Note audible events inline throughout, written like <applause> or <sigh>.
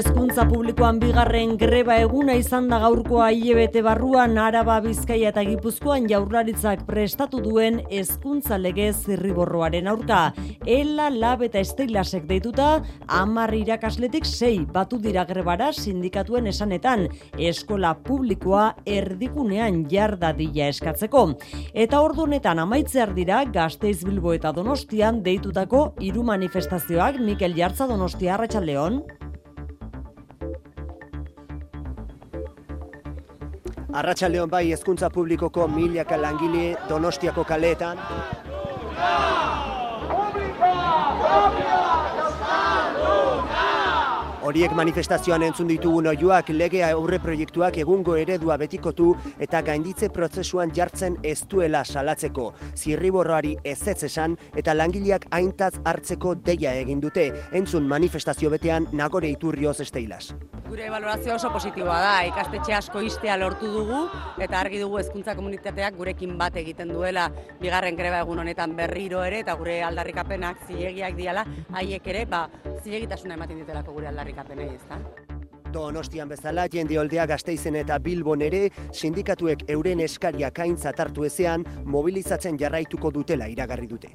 Hezkuntza publikoan bigarren greba eguna izan da gaurkoa hilebete barruan Araba Bizkaia eta Gipuzkoan jaurlaritzak prestatu duen hezkuntza lege zirriborroaren aurka. Ela, lab eta estilasek deituta, amar irakasletik sei batu dira grebara sindikatuen esanetan, eskola publikoa erdikunean jardadila eskatzeko. Eta ordu honetan amaitzear dira Gasteiz Bilbo eta Donostian deitutako hiru manifestazioak Mikel Jartza Donostia Arratsaldeon. Arratsaldeon bai hezkuntza publikoko milaka langile Donostiako kaleetan. Horiek manifestazioan entzun ditugun oioak legea aurre proiektuak egungo eredua betikotu eta gainditze prozesuan jartzen ez duela salatzeko. Zirriborroari ezetz esan eta langileak aintzat hartzeko deia egin dute. Entzun manifestazio betean nagore iturrioz esteilas. Gure valorazio oso positiboa da, ikastetxe asko istea lortu dugu eta argi dugu hezkuntza komunitateak gurekin bat egiten duela bigarren greba egun honetan berriro ere eta gure aldarrikapenak zilegiak diala haiek ere ba zilegitasuna ematen ditelako gure aldarrikapenei, ezta? Donostian bezala, jende oldea gazteizen eta bilbon ere, sindikatuek euren eskaria kaintza hartu ezean, mobilizatzen jarraituko dutela iragarri dute.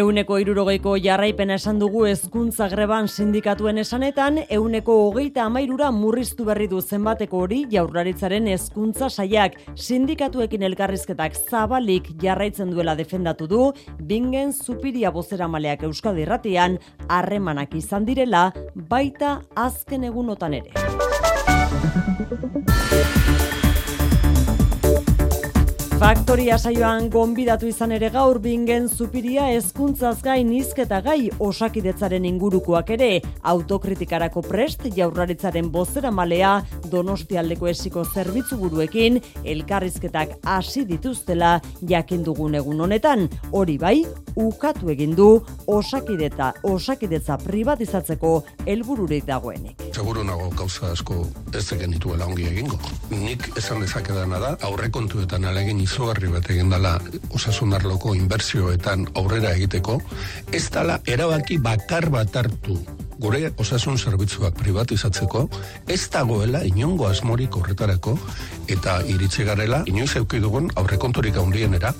Euneko irurogeiko jarraipena esan dugu hezkuntza greban sindikatuen esanetan, euneko hogeita amairura murriztu berri du zenbateko hori jaurlaritzaren hezkuntza saiak sindikatuekin elkarrizketak zabalik jarraitzen duela defendatu du, bingen zupiria bozera maleak Euskadi Irratian harremanak izan direla, baita azken egunotan ere. Thank you. Faktoria saioan gonbidatu izan ere gaur bingen zupiria hezkuntzaz gain hizketa gai osakidetzaren ingurukoak ere. Autokritikarako prest jaurlaritzaren bozera malea donostialdeko esiko zerbitzu buruekin elkarrizketak hasi dituztela jakin dugun egun honetan. Hori bai ukatu egin du osakideta osakidetza privatizatzeko helbururik dagoenik. Seguru nago gauza asko ez dituela ongi egingo. Nik esan dezakedana da aurrekontuetan alegin izugarri bat egin dela osasun arloko inbertsioetan aurrera egiteko, ez dala erabaki bakar bat hartu gure osasun zerbitzuak privatizatzeko, ez dagoela inongo asmorik horretarako, eta iritsi garela, inoiz euki dugun aurrekonturik handienera.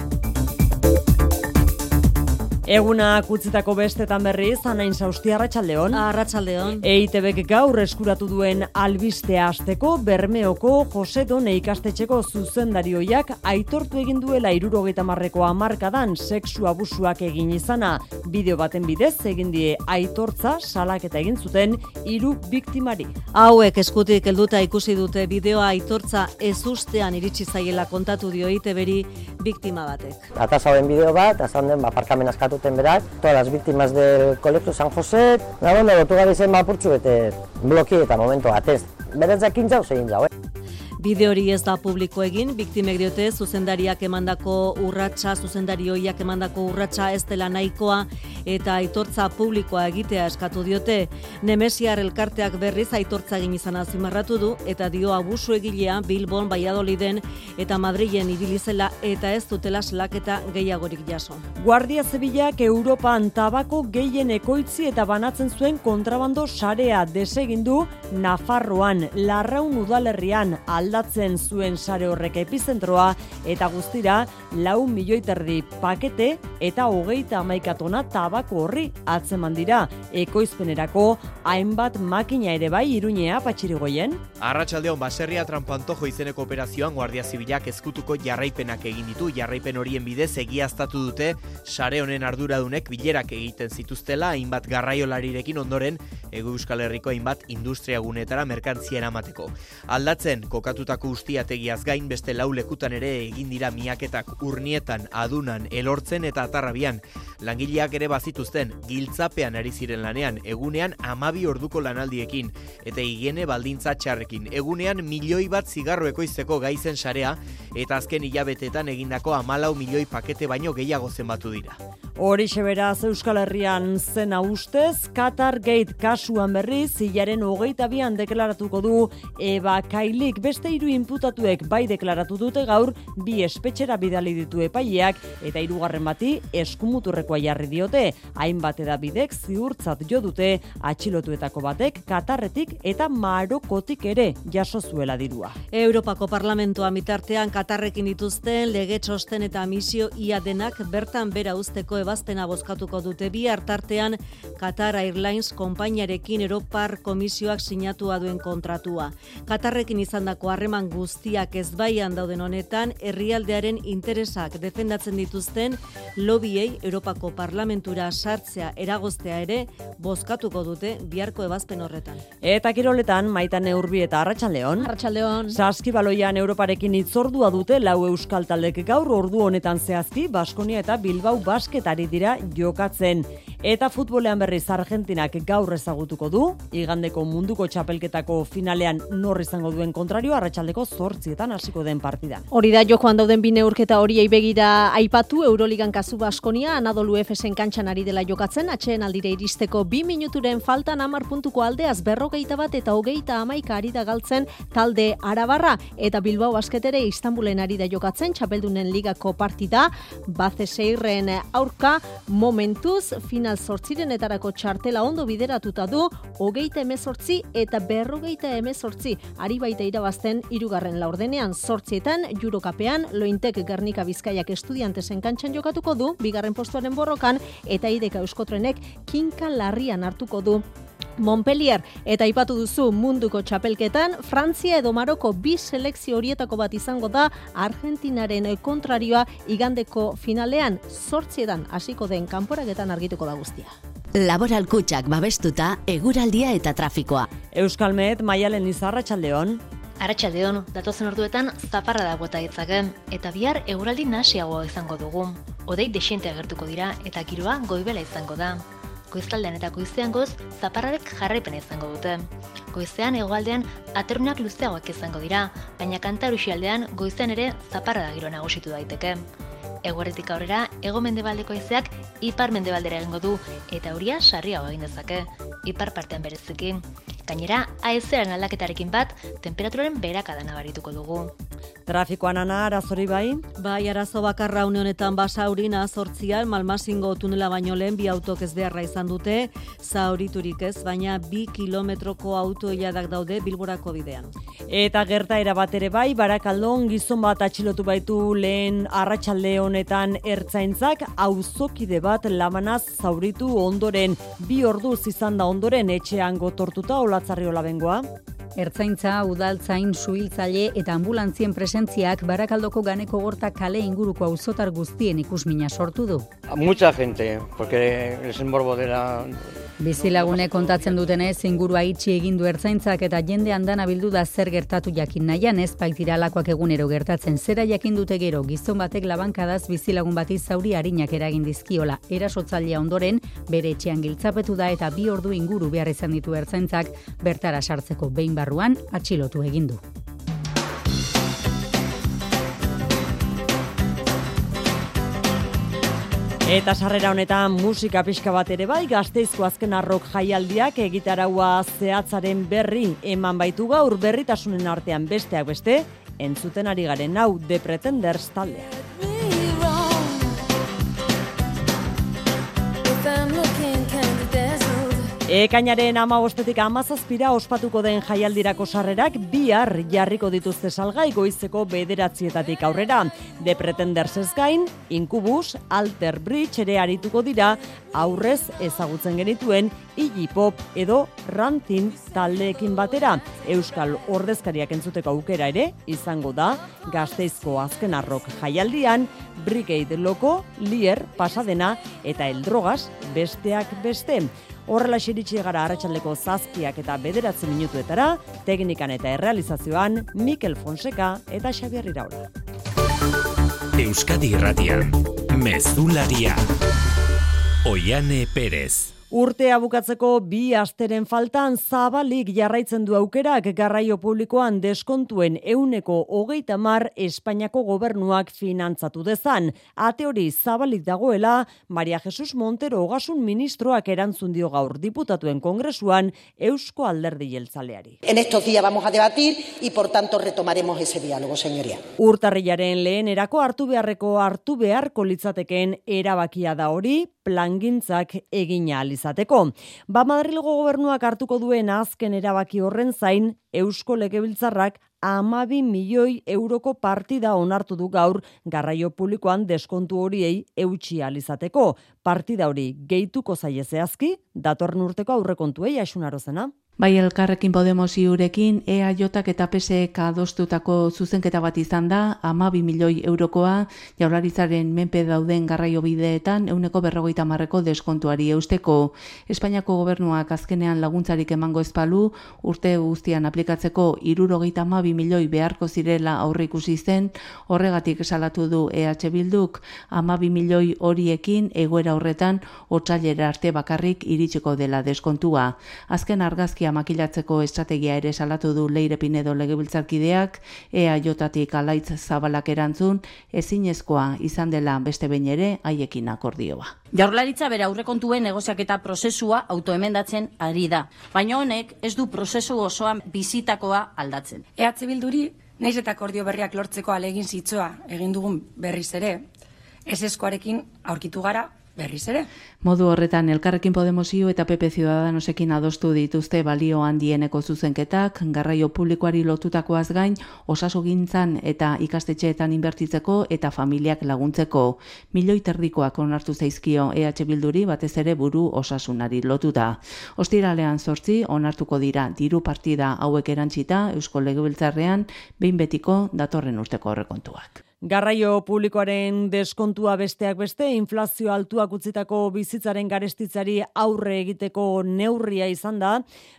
Eguna kutzitako bestetan berriz, anain sausti arratsaldeon. Arratsaldeon. EITBek gaur eskuratu duen albistea hasteko Bermeoko Jose Done ikastetxeko zuzendarioiak aitortu egin duela irurogeita marreko amarkadan sexu abusuak egin izana. Bideo baten bidez egin die aitortza salaketa egin zuten hiru biktimari. Hauek eskutik helduta ikusi dute bideoa aitortza ezustean iritsi zaiela kontatu dio EITBeri biktima batek. Atazauen bideo bat, azan den, aparkamen askatuten berak, todas las víctimas del colegio San José, na bueno, lotu gabe zen bapurtxu bete bloki eta momento batez. Berentzak kintzau, zegin jau, eh? Bideo hori ez da publiko egin, biktimek diote zuzendariak emandako urratsa, zuzendarioiak emandako urratsa ez dela nahikoa eta aitortza publikoa egitea eskatu diote. Nemesiar elkarteak berriz aitortza egin izan azimarratu du eta dio abusu egilea Bilbon, Valladoliden eta Madrilen ibilizela eta ez dutela selaketa gehiagorik jaso. Guardia Zibilak Europan tabako gehien ekoitzi eta banatzen zuen kontrabando sarea desegindu Nafarroan, Larraun udalerrian aldatzen zuen sare horrek epizentroa eta guztira lau milioi terdi pakete eta hogeita amaikatona tabako horri atzeman dira. Ekoizpenerako hainbat makina ere bai iruñea patxirigoien. Arratsaldeon baserria trampantojo izeneko operazioan Guardia Zibilak ezkutuko jarraipenak egin ditu. Jarraipen horien bidez egiaztatu dute sare honen arduradunek bilerak egiten zituztela hainbat garraiolarirekin ondoren Ego Euskal Herriko hainbat industria gunetara merkantzia eramateko. Aldatzen kokatutako ustiategiaz gain beste lau lekutan ere egin dira miaketak urnietan, adunan, elortzen eta atarrabian. Langileak ere bazituzten giltzapean ari ziren lanean egunean amabi orduko lanaldiekin eta higiene baldintza txarrekin. Egunean milioi bat zigarro ekoizteko gaizen sarea eta azken hilabetetan egindako amalau milioi pakete baino gehiago zenbatu dira. Horixe beraz Euskal Herrian zena ustez, Qatar Gate kasuan berriz, zilaren hogeita bian deklaratuko du, eba kailik beste hiru inputatuek bai deklaratu dute gaur, bi espetxera bidali ditu epaileak, eta hirugarren bati eskumuturrekoa jarri diote, hainbat bidek ziurtzat jo dute, atxilotuetako batek, Katarretik eta Marokotik ere jaso zuela dirua. Europako Parlamentoa mitartean Katarrekin dituzten lege txosten eta misio ia denak bertan bera usteko ebazpena bozkatuko dute bi hartartean Qatar Airlines konpainiarekin Europar Komisioak sinatua duen kontratua. Katarrekin izandako harreman guztiak ez baian dauden honetan herrialdearen interesak defendatzen dituzten lobiei Europako Parlamentura sartzea eragoztea ere bozkatuko dute biharko ebazpen horretan. Eta kiroletan maitan neurbi eta arratsaldeon. Arratsaldeon. Saskibaloian Europarekin itzordua dute lau euskal taldek gaur ordu honetan zehazki Baskonia eta Bilbao basketari ari dira jokatzen. Eta futbolean berriz Argentinak gaur ezagutuko du, igandeko munduko txapelketako finalean nor izango duen kontrario, arratsaldeko zortzietan hasiko den partida. Hori da jokoan dauden bine urketa hori begira aipatu, Euroligan kasu Baskonia, Anadolu Efesen kantxan ari dela jokatzen, atxeen aldire iristeko bi minuturen faltan amar puntuko aldeaz berrogeita bat eta hogeita amaika ari da galtzen talde arabarra, eta Bilbao basketere Istanbulen ari da jokatzen, txapeldunen ligako partida, baze seirren aurka, momentuz, final etarako txartela ondo bideratuta du, hogeita emezortzi eta berrogeita emezortzi, ari baita irabazten irugarren laurdenean sortzietan, jurokapean, lointek Gernika Bizkaiak estudiantesen kantxan jokatuko du, bigarren postuaren borrokan, eta ideka euskotrenek kinka larrian hartuko du Montpellier eta aipatu duzu munduko txapelketan Frantzia edo Maroko bi selekzio horietako bat izango da Argentinaren kontrarioa igandeko finalean sortziedan hasiko den kanporaketan argituko da guztia. Laboral kutsak babestuta eguraldia eta trafikoa. Euskalmet Maialen Izarra txaldeon. Arratxaldeon, datozen orduetan zaparra da bota ditzaken, eta bihar eguraldi nasiagoa izango dugu. Odei desiente agertuko dira eta giroa goibela izango da goiztaldean eta goizean goz, zaparrarek jarraipen izango dute. Goizean egoaldean aterrunak luzeagoak izango dira, baina kantarusi aldean goizean ere zaparra da giro nagusitu daiteke. Eguerretik aurrera, ego mendebaldeko izeak ipar mendebaldera egingo du, eta huria sarriago egin dezake, ipar partean berezikin. Gainera, aezeran aldaketarekin bat, temperaturaren berakada nabarituko dugu. Trafikoan ana arazori bai? Bai, arazo bakarra une honetan basaurin azortzian, malmasingo tunela baino lehen bi autok ez beharra izan dute, zauriturik ez, baina bi kilometroko auto iladak daude bilborako bidean. Eta gerta era bat ere bai, barakaldon gizon bat atxilotu baitu lehen arratsalde honetan ertzaintzak, auzokide bat lamanaz zauritu ondoren, bi orduz izan da ondoren etxean gotortuta olatzarri olabengoa. Ertzaintza, udaltzain, suhiltzaile eta ambulantzien presentziak barakaldoko ganeko gorta kale inguruko auzotar guztien ikusmina sortu du. Mucha gente, porque es morbo de la... Bizilagune kontatzen dutenez ingurua itxi egin du ertzaintzak eta jende andana bildu da zer gertatu jakin nahian ez baitira alakoak egunero gertatzen zera jakin dute gero gizon batek labankadaz bizilagun bati zauri harinak eragin dizkiola erasotzailea ondoren bere etxean giltzapetu da eta bi ordu inguru behar izan ditu ertzaintzak bertara sartzeko behin barruan atxilotu egin du. Eta sarrera honetan musika pixka bat ere bai, gazteizko azken arrok jaialdiak egitaraua zehatzaren berri eman baitu gaur berritasunen artean besteak beste, entzuten ari garen hau The Pretenders taldea. Ekainaren ama bostetik amazazpira ospatuko den jaialdirako sarrerak bihar jarriko dituzte salgai goizeko bederatzietatik aurrera. De Pretenders gain, Incubus, Alter Bridge ere arituko dira aurrez ezagutzen genituen Iggy Pop edo Rantin taldeekin batera. Euskal ordezkariak entzuteko aukera ere izango da gazteizko azken arrok jaialdian, Brigade Loko, Lier, Pasadena eta Eldrogas besteak beste. Horrela xiritsi gara arratsaldeko zazpiak eta bederatzen minutuetara, teknikan eta errealizazioan Mikel Fonseca eta Xabier Iraola. Euskadi Irratian, Mezularia. Oiane Perez. Urtea bukatzeko bi asteren faltan zabalik jarraitzen du aukerak garraio publikoan deskontuen euneko hogeita mar Espainiako gobernuak finantzatu dezan. Ate hori zabalik dagoela, Maria Jesus Montero ogasun ministroak erantzun dio gaur diputatuen kongresuan Eusko Alderdi Jeltzaleari. En estos días vamos a debatir y por tanto retomaremos ese diálogo, señoría. Urtarrilaren lehen erako hartu beharreko hartu beharko litzatekeen erabakia da hori, plangintzak egina alizateko. Ba Madrilgo gobernuak hartuko duen azken erabaki horren zain, Eusko Legebiltzarrak amabi milioi euroko partida onartu du gaur garraio publikoan deskontu horiei eutxi alizateko. Partida hori gehituko zaie zehazki, datorren urteko aurrekontuei asunarozena. Bai elkarrekin Podemos iurekin EAJak eta PSEK adostutako zuzenketa bat izan da, ama milioi eurokoa jaularitzaren menpe dauden garraio bideetan euneko berrogeita marreko deskontuari eusteko. Espainiako gobernuak azkenean laguntzarik emango espalu, urte guztian aplikatzeko irurogeita ama milioi beharko zirela aurre ikusi zen, horregatik salatu du EH Bilduk, ama milioi horiekin egoera horretan otxailera arte bakarrik iritsiko dela deskontua. Azken argazkia makilatzeko estrategia ere salatu du Leire Pinedo legebiltzarkideak, ea jotatik alaitz zabalak erantzun, ezinezkoa izan dela beste behin ere haiekin akordioa. Jaurlaritza bere aurrekontuen negoziaketa prozesua autoemendatzen ari da, baina honek ez du prozesu osoan bizitakoa aldatzen. EH Bilduri, naiz eta akordio berriak lortzeko alegin zitzoa egin dugun berriz ere, ez eskoarekin aurkitu gara berriz ere. Modu horretan elkarrekin Podemosio eta PP Ciudadanosekin adostu dituzte balio handieneko zuzenketak, garraio publikoari lotutakoaz gain, osasogintzan eta ikastetxeetan inbertitzeko eta familiak laguntzeko. Milioi terdikoak onartu zaizkio EH Bilduri batez ere buru osasunari lotuta. Ostiralean sortzi onartuko dira diru partida hauek erantzita Eusko Legebiltzarrean behin betiko datorren urteko horrekontuak. Garraio publikoaren deskontua besteak beste, inflazio altuak utzitako bizitzaren garestitzari aurre egiteko neurria izan da,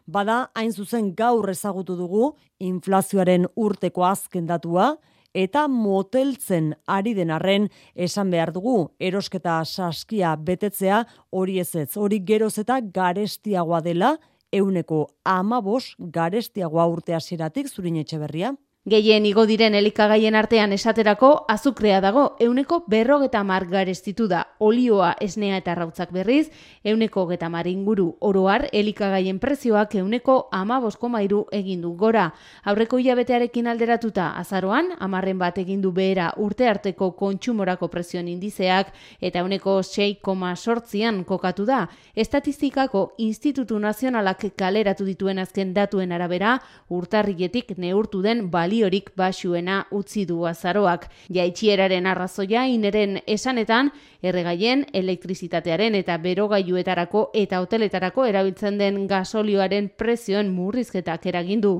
bada hain zuzen gaur ezagutu dugu inflazioaren urteko azken datua, eta moteltzen ari den arren esan behar dugu erosketa saskia betetzea hori ez ez, hori geroz eta garestiagoa dela, euneko amabos garestiagoa urte hasieratik zurin etxe berria. Gehien igo diren elikagaien artean esaterako azukrea dago, euneko berrogeta mar garestitu da, olioa esnea eta rautzak berriz, euneko geta inguru oroar elikagaien prezioak euneko ama mairu egindu gora. Aurreko hilabetearekin alderatuta azaroan, amarren bat egindu behera urte arteko kontsumorako presioen indizeak eta euneko 6,sortzian kokatu da. Estatistikako Institutu Nazionalak kaleratu dituen azken datuen arabera, urtarrietik neurtu den balio baliorik basuena utzi du azaroak. Jaitxieraren arrazoia ineren esanetan, erregaien, elektrizitatearen eta berogailuetarako eta hoteletarako erabiltzen den gasolioaren prezioen murrizketak eragindu.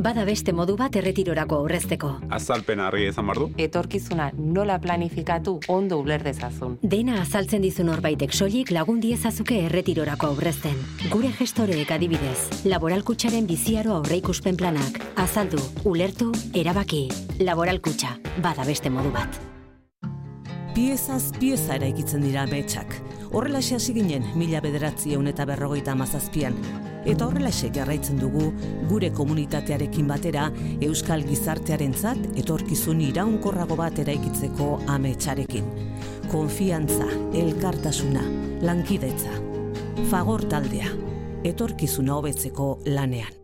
Bada beste modu bat erretirorako aurrezteko. Azalpen harri ezan bardu. Etorkizuna nola planifikatu ondo uler dezazun. Dena azaltzen dizun horbaitek soilik lagun diezazuke erretirorako aurrezten. Gure gestoreek adibidez, laboralkutsaren biziaro aurreikuspen planak. Azaldu, ulertu, erabaki. Laboralkutsa, bada beste modu bat. Piezaz pieza eraikitzen dira betxak. Horrela hasi ginen mila bederatzi eta berrogeita amazazpian eta horrelaxe jarraitzen dugu gure komunitatearekin batera euskal gizartearentzat etorkizun iraunkorrago bat eraikitzeko ametsarekin. Konfiantza, elkartasuna, lankidetza, fagor taldea, etorkizuna hobetzeko lanean.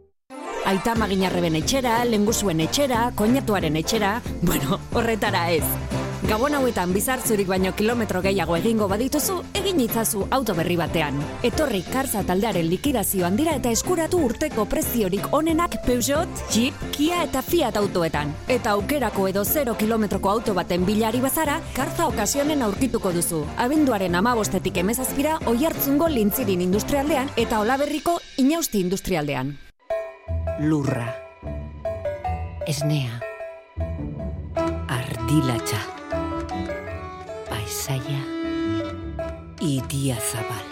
Aita maginarreben etxera, lengusuen etxera, koinatuaren etxera, bueno, horretara ez. Gabon hauetan bizartzurik baino kilometro gehiago egingo badituzu, egin itzazu auto berri batean. Etorri karza taldearen likidazioan dira eta eskuratu urteko preziorik onenak Peugeot, Jeep, Kia eta Fiat autoetan. Eta aukerako edo 0 kilometroko auto baten bilari bazara, karza okasionen aurkituko duzu. Abenduaren amabostetik emezazpira, oi hartzungo lintzirin industrialdean eta olaberriko inausti industrialdean. Lurra. Esnea. Ardilatxa paisaia idia zabal.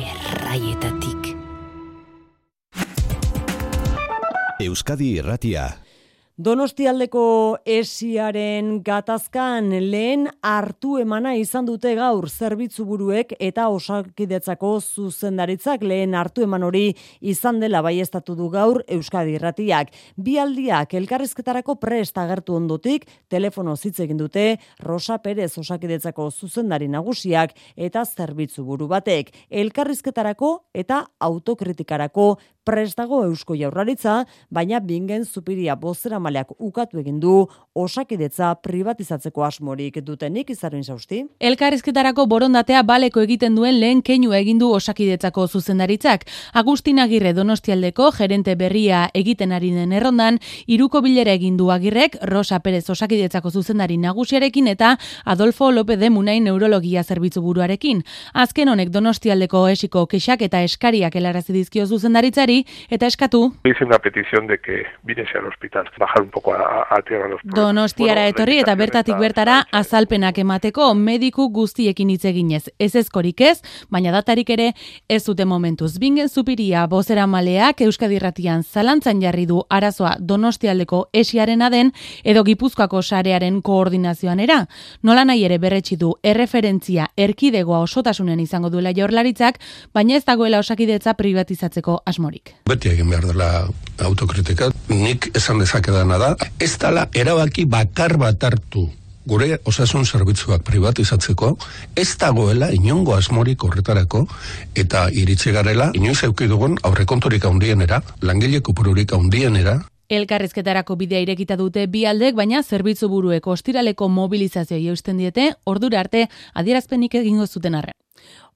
Erraietatik. Euskadi Erratia Donostialdeko esiaren gatazkan lehen hartu emana izan dute gaur zerbitzu buruek eta osakidetzako zuzendaritzak lehen hartu eman hori izan dela baiestatu du gaur Euskadi Irratiak. Bi aldiak elkarrizketarako prest agertu ondotik telefono hitz egin dute Rosa Perez osakidetzako zuzendari nagusiak eta zerbitzu buru batek. Elkarrizketarako eta autokritikarako prestago eusko jaurlaritza, baina bingen zupiria bozera maleak ukatu egin du osakidetza privatizatzeko asmorik dutenik izaren zausti. Elkarrizketarako borondatea baleko egiten duen lehen keinu egin du osakidetzako zuzendaritzak. Agustin Agirre Donostialdeko gerente berria egiten ari den errondan, iruko bilera egin du Agirrek Rosa Perez osakidetzako zuzendari nagusiarekin eta Adolfo López de Munai neurologia zerbitzu buruarekin. Azken honek Donostialdeko esiko kexak eta eskariak helarazi dizkio zuzendaritzari eta eskatu. Hice una petición de que viniese al hospital, bajar un poco a, a tierra los Donostiara etorri eta bertatik bertara azalpenak emateko mediku guztiekin hitz eginez. Ez ezkorik ez, baina datarik ere ez dute momentuz. Bingen zupiria bozera maleak Euskadi Ratian zalantzan jarri du arazoa Donostialdeko esiarena den edo Gipuzkoako sarearen koordinazioan era. Nola nahi ere berretsi du erreferentzia erkidegoa osotasunen izango duela jorlaritzak, baina ez dagoela osakidetza privatizatzeko asmorik. Beti egin behar dela autokritika, nik esan dezakedana da, ez dala erabaki bakar bat hartu gure osasun zerbitzuak privatizatzeko, ez dagoela inongo asmorik horretarako, eta iritsi garela, inoiz eukidugun aurrekontorik handienera, langile kupururik handienera, Elkarrizketarako bidea irekita dute bi aldek, baina zerbitzu burueko ostiraleko mobilizazio eusten diete, ordura arte adierazpenik egingo zuten arren.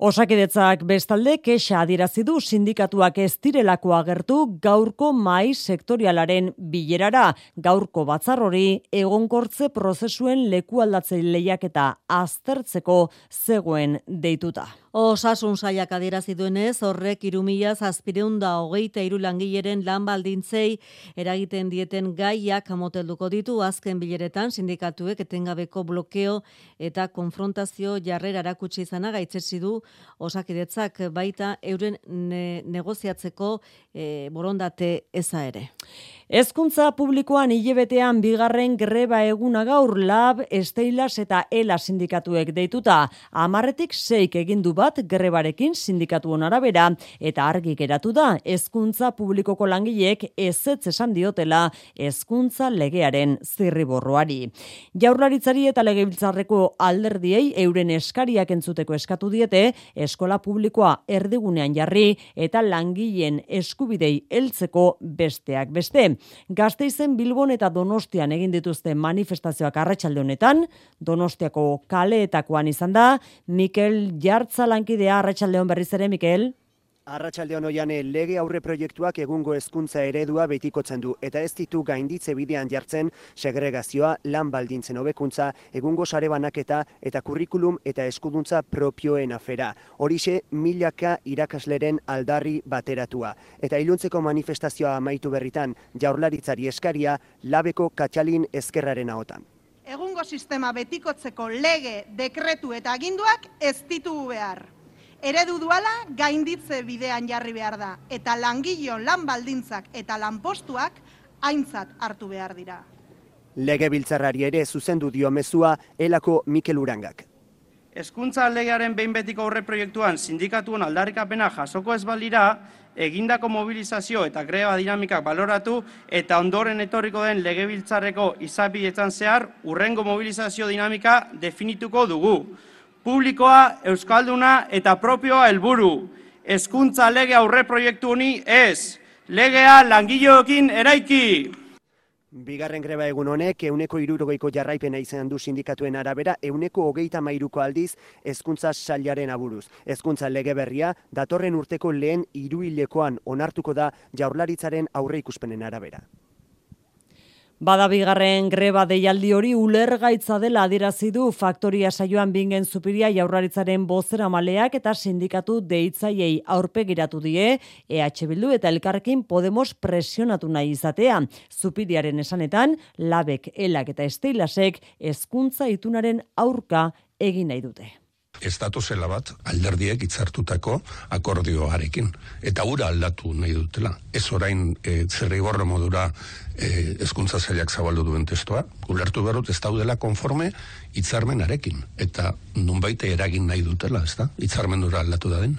Osakidetzak bestalde kexa adierazi du sindikatuak ez direlako agertu gaurko mai sektorialaren bilerara. Gaurko batzar hori egonkortze prozesuen leku aldatze lehiaketa aztertzeko zegoen deituta. Osasun saiak adierazi duenez, horrek irumila zazpireunda hogeita irulangileren lan baldintzei eragiten dieten gaiak motelduko ditu azken bileretan sindikatuek etengabeko blokeo eta konfrontazio jarrera erakutsi izana gaitzetsi du osakidetzak baita euren negoziatzeko e, borondate eza ere. Ezkuntza publikoan hilebetean bigarren greba eguna gaur lab, esteilas eta ela sindikatuek deituta. Amarretik seik egindu bat grebarekin sindikatu arabera eta argi geratu da ezkuntza publikoko langileek ezetz esan diotela ezkuntza legearen zirriborroari. Jaurlaritzari eta legebiltzarreko alderdiei euren eskariak entzuteko eskatu diete eskola publikoa erdigunean jarri eta langileen eskubidei heltzeko besteak beste. Gazteizen Bilbon eta Donostian egin dituzte manifestazioak arratsalde honetan, Donostiako kaleetakoan izan da, Mikel Jartza lankidea arratsaldeon berriz ere Mikel. Arratxaldeon oian lege aurre proiektuak egungo hezkuntza eredua betikotzen du eta ez ditu gainditze bidean jartzen segregazioa, lan baldintzen hobekuntza, egungo sare banaketa eta kurrikulum eta eskuduntza propioen afera. Horixe milaka irakasleren aldarri bateratua. Eta iluntzeko manifestazioa amaitu berritan jaurlaritzari eskaria labeko katxalin ezkerraren ahotan. Egungo sistema betikotzeko lege, dekretu eta aginduak ez ditugu behar eredu duala gainditze bidean jarri behar da, eta langileon lan baldintzak eta lanpostuak aintzat hartu behar dira. Lege biltzarrari ere zuzendu dio mezua elako Mikel Urangak. Hezkuntza legearen behin betiko horre proiektuan sindikatuen aldarrikapena jasoko ez balira, egindako mobilizazio eta greba dinamikak baloratu eta ondoren etorriko den legebiltzarreko izapidetzan zehar urrengo mobilizazio dinamika definituko dugu publikoa, euskalduna eta propioa helburu. Hezkuntza lege aurre proiektu honi ez. Legea langileoekin eraiki. Bigarren greba egun honek, euneko irurogeiko jarraipena izan du sindikatuen arabera, euneko hogeita mairuko aldiz, hezkuntza sailaren aburuz. Hezkuntza lege berria, datorren urteko lehen iruilekoan onartuko da jaurlaritzaren aurre ikuspenen arabera. Badabigarren greba deialdi hori ulergaitza dela adierazi du faktoria saioan bingen zupiria jaurlaritzaren bozera maleak eta sindikatu deitzaiei aurpegiratu die EH Bildu eta elkarrekin Podemos presionatu nahi izatea. Zupiriaren esanetan, labek, elak eta esteilasek hezkuntza itunaren aurka egin nahi dute. Ez zela bat alderdiek itzartutako akordioarekin. Eta ura aldatu nahi dutela. Ez orain e, zerrigorro modura e, ezkuntza zailak zabaldu duen testoa, ulertu berut ez daudela konforme hitzarmenarekin. Eta nunbaite eragin nahi dutela, ez da? Hitzarmendura aldatu da den.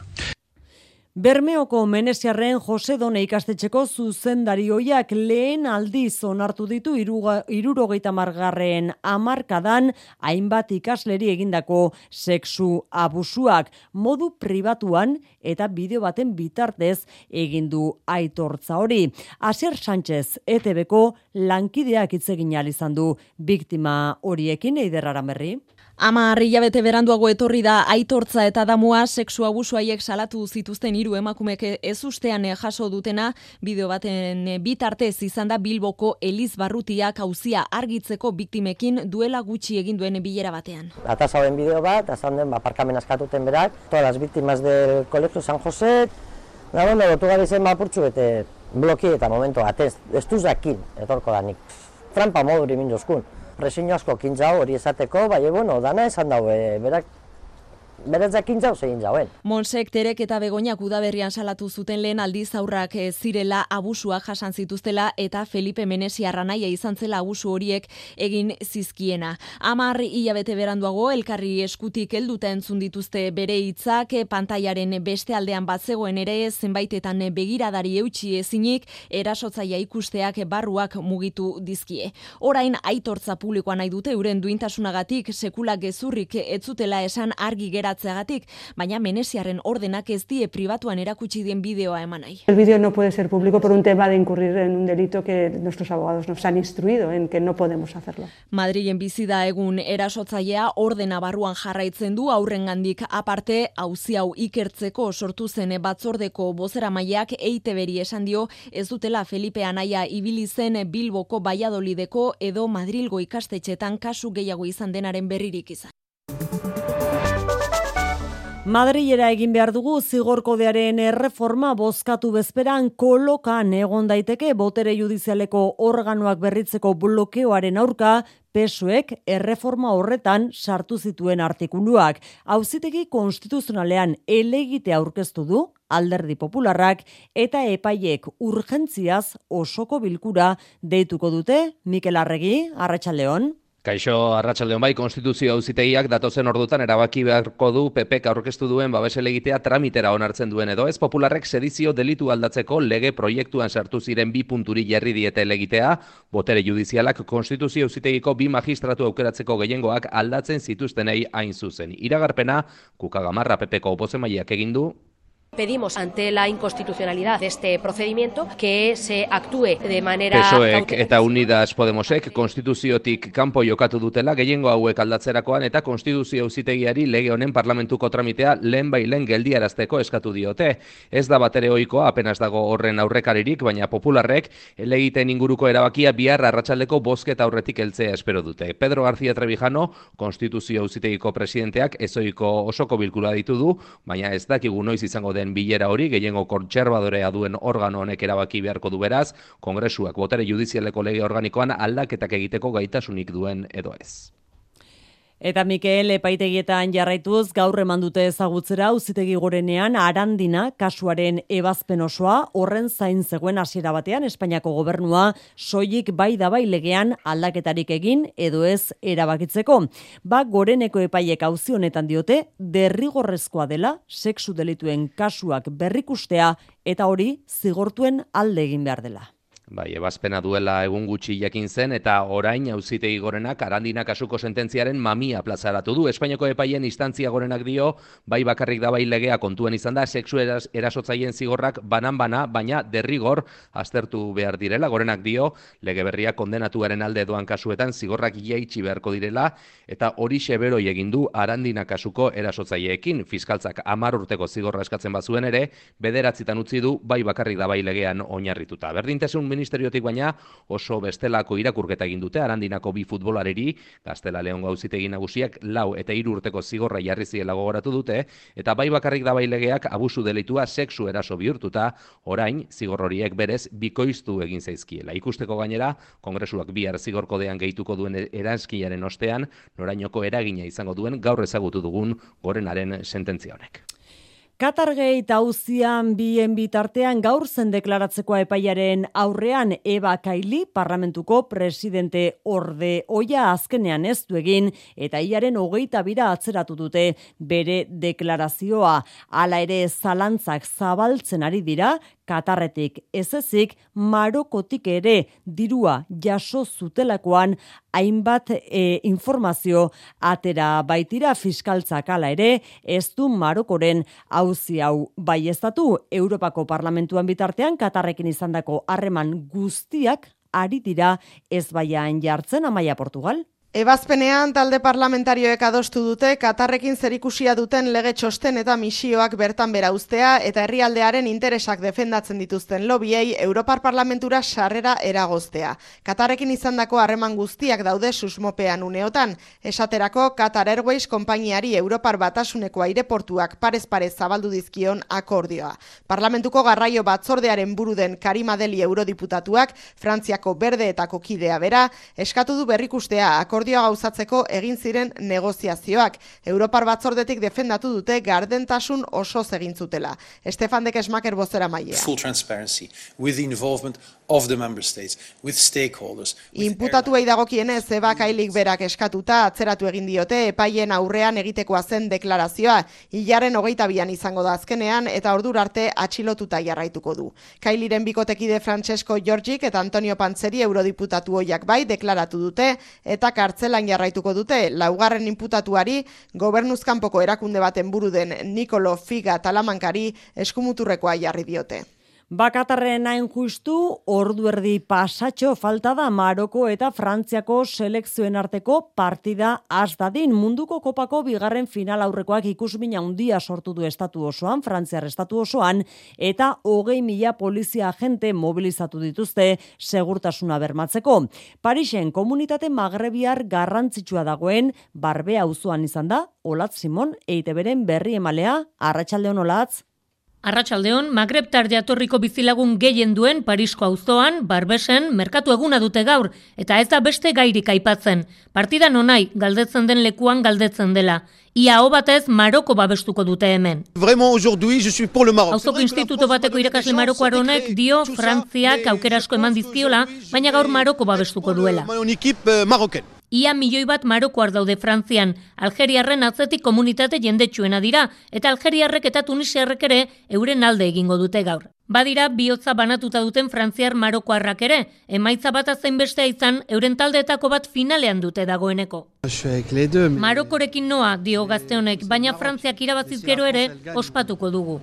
Bermeoko Menesiarren Jose Done ikastetxeko zuzendari hoiak lehen aldiz onartu ditu irurogeita margarren amarkadan hainbat ikasleri egindako sexu abusuak modu pribatuan eta bideo baten bitartez egindu aitortza hori. Asier Sánchez ETBko lankideak itzegin izan du biktima horiekin eiderrara berri. Ama bete beranduago etorri da aitortza eta damua sexu abusuaiek salatu zituzten hiru emakumek ez ustean jaso dutena bideo baten bitartez izan da Bilboko Eliz Barrutiak auzia argitzeko biktimekin duela gutxi egin duen bilera batean. Ata saben bideo bat, azan den aparkamen askatuten berak, todas las víctimas del Colegio San José, da bueno, lotu gabe zen mapurtxu bete bloki eta momento atez, ez du zakin, etorko da nik. Trampa moduri mindoskun presiño asko kintza hori esateko, bai, bueno, dana esan daue, berak beretzak intzau zein jauen. Monsek terek eta begoinak udaberrian salatu zuten lehen aldiz aurrak eh, zirela abusua jasan zituztela eta Felipe Menesi arranaia izan zela abusu horiek egin zizkiena. Amar hilabete beranduago elkarri eskutik helduta entzun dituzte bere hitzak eh, pantaiaren beste aldean bat zegoen ere zenbaitetan begiradari eutxi ezinik erasotzaia ikusteak barruak mugitu dizkie. Orain aitortza publikoa nahi dute uren duintasunagatik sekula gezurrik etzutela esan argi gera ateratzeagatik, baina Menesiaren ordenak ez die pribatuan erakutsi dien bideoa eman nahi. El vídeo no puede ser público por un tema de incurrir en un delito que nuestros abogados nos han instruido en que no podemos hacerlo. Madrilen bizi da egun erasotzailea ordena barruan jarraitzen du aurrengandik aparte auzi hau ikertzeko sortu zen batzordeko bozeramaileak EITBri esan dio ez dutela Felipe Anaia ibili zen Bilboko Valladolideko edo Madrilgo ikastetxetan kasu gehiago izan denaren berririk izan. Madrilera egin behar dugu zigorkodearen erreforma bozkatu bezperan kolokan egon daiteke botere judizialeko organoak berritzeko blokeoaren aurka pesuek erreforma horretan sartu zituen artikuluak. Hauzitegi konstituzionalean elegite aurkeztu du alderdi popularrak eta epaiek urgentziaz osoko bilkura deituko dute Mikel Arregi, Arratxaldeon. Kaixo Arratsaldeon bai konstituzio auzitegiak datozen ordutan erabaki beharko du PPk aurkeztu duen babesel egitea tramitera onartzen duen edo ez popularrek sedizio delitu aldatzeko lege proiektuan sartu ziren bi punturi jarri diete legitea botere judizialak konstituzio auzitegiko bi magistratu aukeratzeko gehiengoak aldatzen zituztenei hain zuzen. Iragarpena kukagamarra PPko opozemaileak egin du Pedimos ante la inconstitucionalidad de este procedimiento que se actúe de manera PSOEk eta Unidas Podemosek konstituziotik kanpo jokatu dutela gehiengo hauek aldatzerakoan eta konstituzio auzitegiari lege honen parlamentuko tramitea lehen bai lehen geldiarazteko eskatu diote. Ez da batere ohikoa apenas dago horren aurrekaririk, baina popularrek elegiten inguruko erabakia bihar arratsaldeko bozketa aurretik heltzea espero dute. Pedro García Trevijano, konstituzio auzitegiko presidenteak ezoiko osoko bilkura ditu du, baina ez dakigu noiz izango den bilera hori, gehiengo kontserbadorea duen organo honek erabaki beharko du beraz, kongresuak botere judizialeko lege organikoan aldaketak egiteko gaitasunik duen edo ez. Eta Mikel epaitegietan jarraituz gaur eman dute ezagutzera uzitegi gorenean arandina kasuaren ebazpen osoa horren zain zegoen hasiera batean Espainiako gobernua soilik bai da bai legean aldaketarik egin edo ez erabakitzeko. Ba goreneko epaiek auzi honetan diote derrigorrezkoa dela sexu delituen kasuak berrikustea eta hori zigortuen alde egin behar dela. Bai, ebazpena duela egun gutxi jakin zen eta orain auzitegi gorenak arandina kasuko sententziaren mamia plazaratu du. Espainiako epaien instantzia gorenak dio, bai bakarrik da bai legea kontuen izan da, seksu erasotzaien zigorrak banan-bana, baina derrigor aztertu behar direla. Gorenak dio, lege berria kondenatuaren alde doan kasuetan zigorrak jaitsi beharko direla eta hori seberoi egin du arandina kasuko erasotzaieekin. Fiskaltzak amar urteko zigorra eskatzen bazuen ere, bederatzitan utzi du, bai bakarrik da bai legean oinarrituta. Berdintasun ministeriotik baina oso bestelako irakurketa egin dute Arandinako bi futbolareri, Gaztela Leon gauzitegi nagusiak lau eta hiru urteko zigorra jarri ziela gogoratu dute eta bai bakarrik da bailegeak abusu delitua sexu eraso bihurtuta, orain zigor horiek berez bikoiztu egin zaizkiela. Ikusteko gainera, kongresuak bihar zigorkodean gehituko duen eranskiaren ostean, norainoko eragina izango duen gaur ezagutu dugun gorenaren sententzia honek. Katargei tauzian bien bitartean gaur zen deklaratzekoa epaiaren aurrean Eba Kaili parlamentuko presidente orde oia azkenean ez du egin eta iaren hogeita bira atzeratu dute bere deklarazioa. Hala ere zalantzak zabaltzen ari dira Katarretik. Ez ezik Marokotik ere dirua jaso zutelakoan hainbat e, informazio atera baitira fiskaltzak hala ere ez du Marokoren auzi hau. Baiestatu Europako Parlamentuan bitartean Katarrekin izandako harreman guztiak ari dira ez baian jartzen Amaia Portugal Ebazpenean talde parlamentarioek adostu dute Katarrekin zerikusia duten lege txosten eta misioak bertan bera ustea eta herrialdearen interesak defendatzen dituzten lobiei Europar Parlamentura sarrera eragoztea. Katarrekin izandako harreman guztiak daude susmopean uneotan, esaterako Qatar Airways konpainiari Europar Batasuneko aireportuak parez parez zabaldu dizkion akordioa. Parlamentuko garraio batzordearen buru den Karimadeli eurodiputatuak Frantziako berdeetako kidea bera, eskatu du berrikustea akordioa akordioa gauzatzeko egin ziren negoziazioak. Europar batzordetik defendatu dute gardentasun oso egin zutela. Estefan de Kesmaker bozera mailea. Full transparency with the involvement of the member states with stakeholders. Imputatu ei dagokienez Kailik berak eskatuta atzeratu egin diote epaien aurrean egitekoa zen deklarazioa. Ilaren hogeita bian izango da azkenean eta ordura arte atxilotuta jarraituko du. Kailiren bikotekide Francesco Georgik eta Antonio Pantzeri eurodiputatu hoiak bai deklaratu dute eta kartzelan jarraituko dute laugarren inputatuari gobernuzkanpoko erakunde baten buru den Nikolo Figa Talamankari eskumuturrekoa jarri diote. Bakatarren hain justu, ordu erdi pasatxo falta da Maroko eta Frantziako selekzioen arteko partida azdadin. Munduko kopako bigarren final aurrekoak ikusmina handia sortu du estatu osoan, Frantziar estatu osoan, eta hogei mila polizia agente mobilizatu dituzte segurtasuna bermatzeko. Parisen komunitate magrebiar garrantzitsua dagoen, barbea auzoan izan da, Olatz Simon, eite beren berri emalea, arratsaldeon Olatz. Arratsaldeon, Magreb jatorriko bizilagun gehien duen Parisko auzoan, Barbesen, merkatu eguna dute gaur, eta ez da beste gairik aipatzen. Partida nonai, galdetzen den lekuan galdetzen dela. Ia hau batez Maroko babestuko dute hemen. Vraiment, aujourd'hui, je suis pour le Maroc. Auzoko instituto bateko irakasle Maroko aronek dio Frantziak aukera asko eman dizkiola, baina gaur Maroko babestuko duela. Mon équipe euh, marocaine. Ia milioi bat marokoar daude Frantzian, Algeriarren atzetik komunitate jendetsuena dira, eta Algeriarrek eta Tunisiarrek ere euren alde egingo dute gaur. Badira bihotza banatuta duten Frantziar Marokoarrak ere, emaitza bat azein bestea izan euren taldeetako bat finalean dute dagoeneko. Marokorekin noa dio gazte honek, baina Frantziak irabaziz gero ere ospatuko dugu.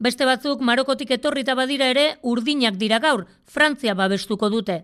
Beste batzuk Marokotik etorrita badira ere urdinak dira gaur, Frantzia babestuko dute.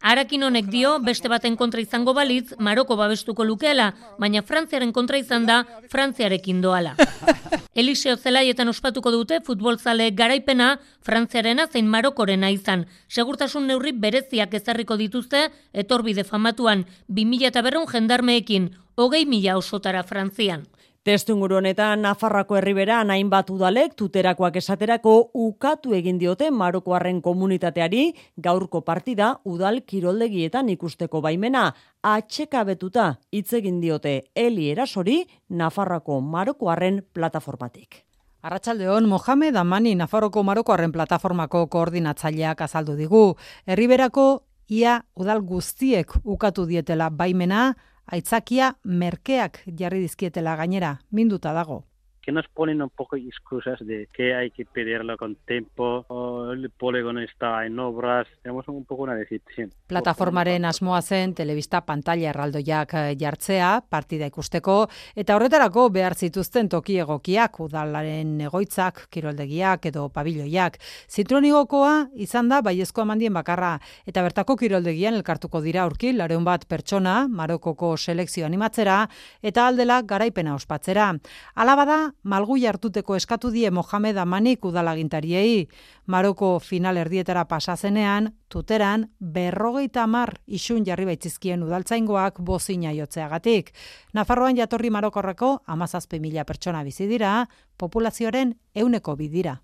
Arakin honek dio, beste baten kontra izango balitz, Maroko babestuko lukeela, baina Frantziaren kontra izan da, Frantziarekin doala. <laughs> Eliseo zelaietan ospatuko dute futbolzale garaipena Frantziarena zein Marokorena izan. Segurtasun neurri bereziak ezarriko dituzte etorbide famatuan 2000 eta berreun jendarmeekin, hogei mila osotara Frantzian. Testu honetan Nafarrako herribera hainbat udalek tuterakoak esaterako ukatu egin diote Marokoarren komunitateari gaurko partida udal kiroldegietan ikusteko baimena atxekabetuta hitz egin diote Eli Erasori Nafarrako Marokoarren plataformatik. Arratsaldeon Mohamed Amani Nafarroko Marokoarren plataformako koordinatzaileak azaldu digu. Herriberako ia udal guztiek ukatu dietela baimena aitzakia merkeak jarri dizkietela gainera, minduta dago. Que nos ponen un poco excusas de que hay que pedirlo con tiempo, o el polígono está en obras, tenemos un poco una decepción. Plataformaren asmoa zen telebista pantalla erraldoiak eh, jartzea, partida ikusteko, eta horretarako behar zituzten toki egokiak, udalaren egoitzak, kiroldegiak edo pabilloiak. Zitronigokoa izan da baiezko amandien bakarra, eta bertako kiroldegian elkartuko dira aurki, lareun bat pertsona, Marokoko selekzio animatzera, eta aldela garaipena ospatzera. Alabada, malgu hartuteko eskatu die Mohamed Amanik udalagintariei. Maroko final erdietara pasazenean, tuteran berrogeita mar isun jarri baitzizkien udaltzaingoak bozina jotzeagatik. Nafarroan jatorri marokorreko amazazpe mila pertsona bizi dira, populazioaren euneko bidira.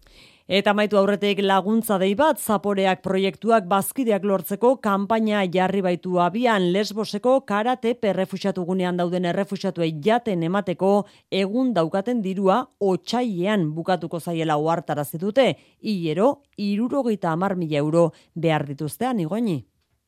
Eta maitu aurretik laguntza dei bat zaporeak proiektuak bazkideak lortzeko kanpaina jarri baitu abian lesboseko karate perrefuxatu gunean dauden errefuxatuei jaten emateko egun daukaten dirua otxaiean bukatuko zaiela oartarazi dute hilero irurogeita amar mila euro behar dituztean igoni.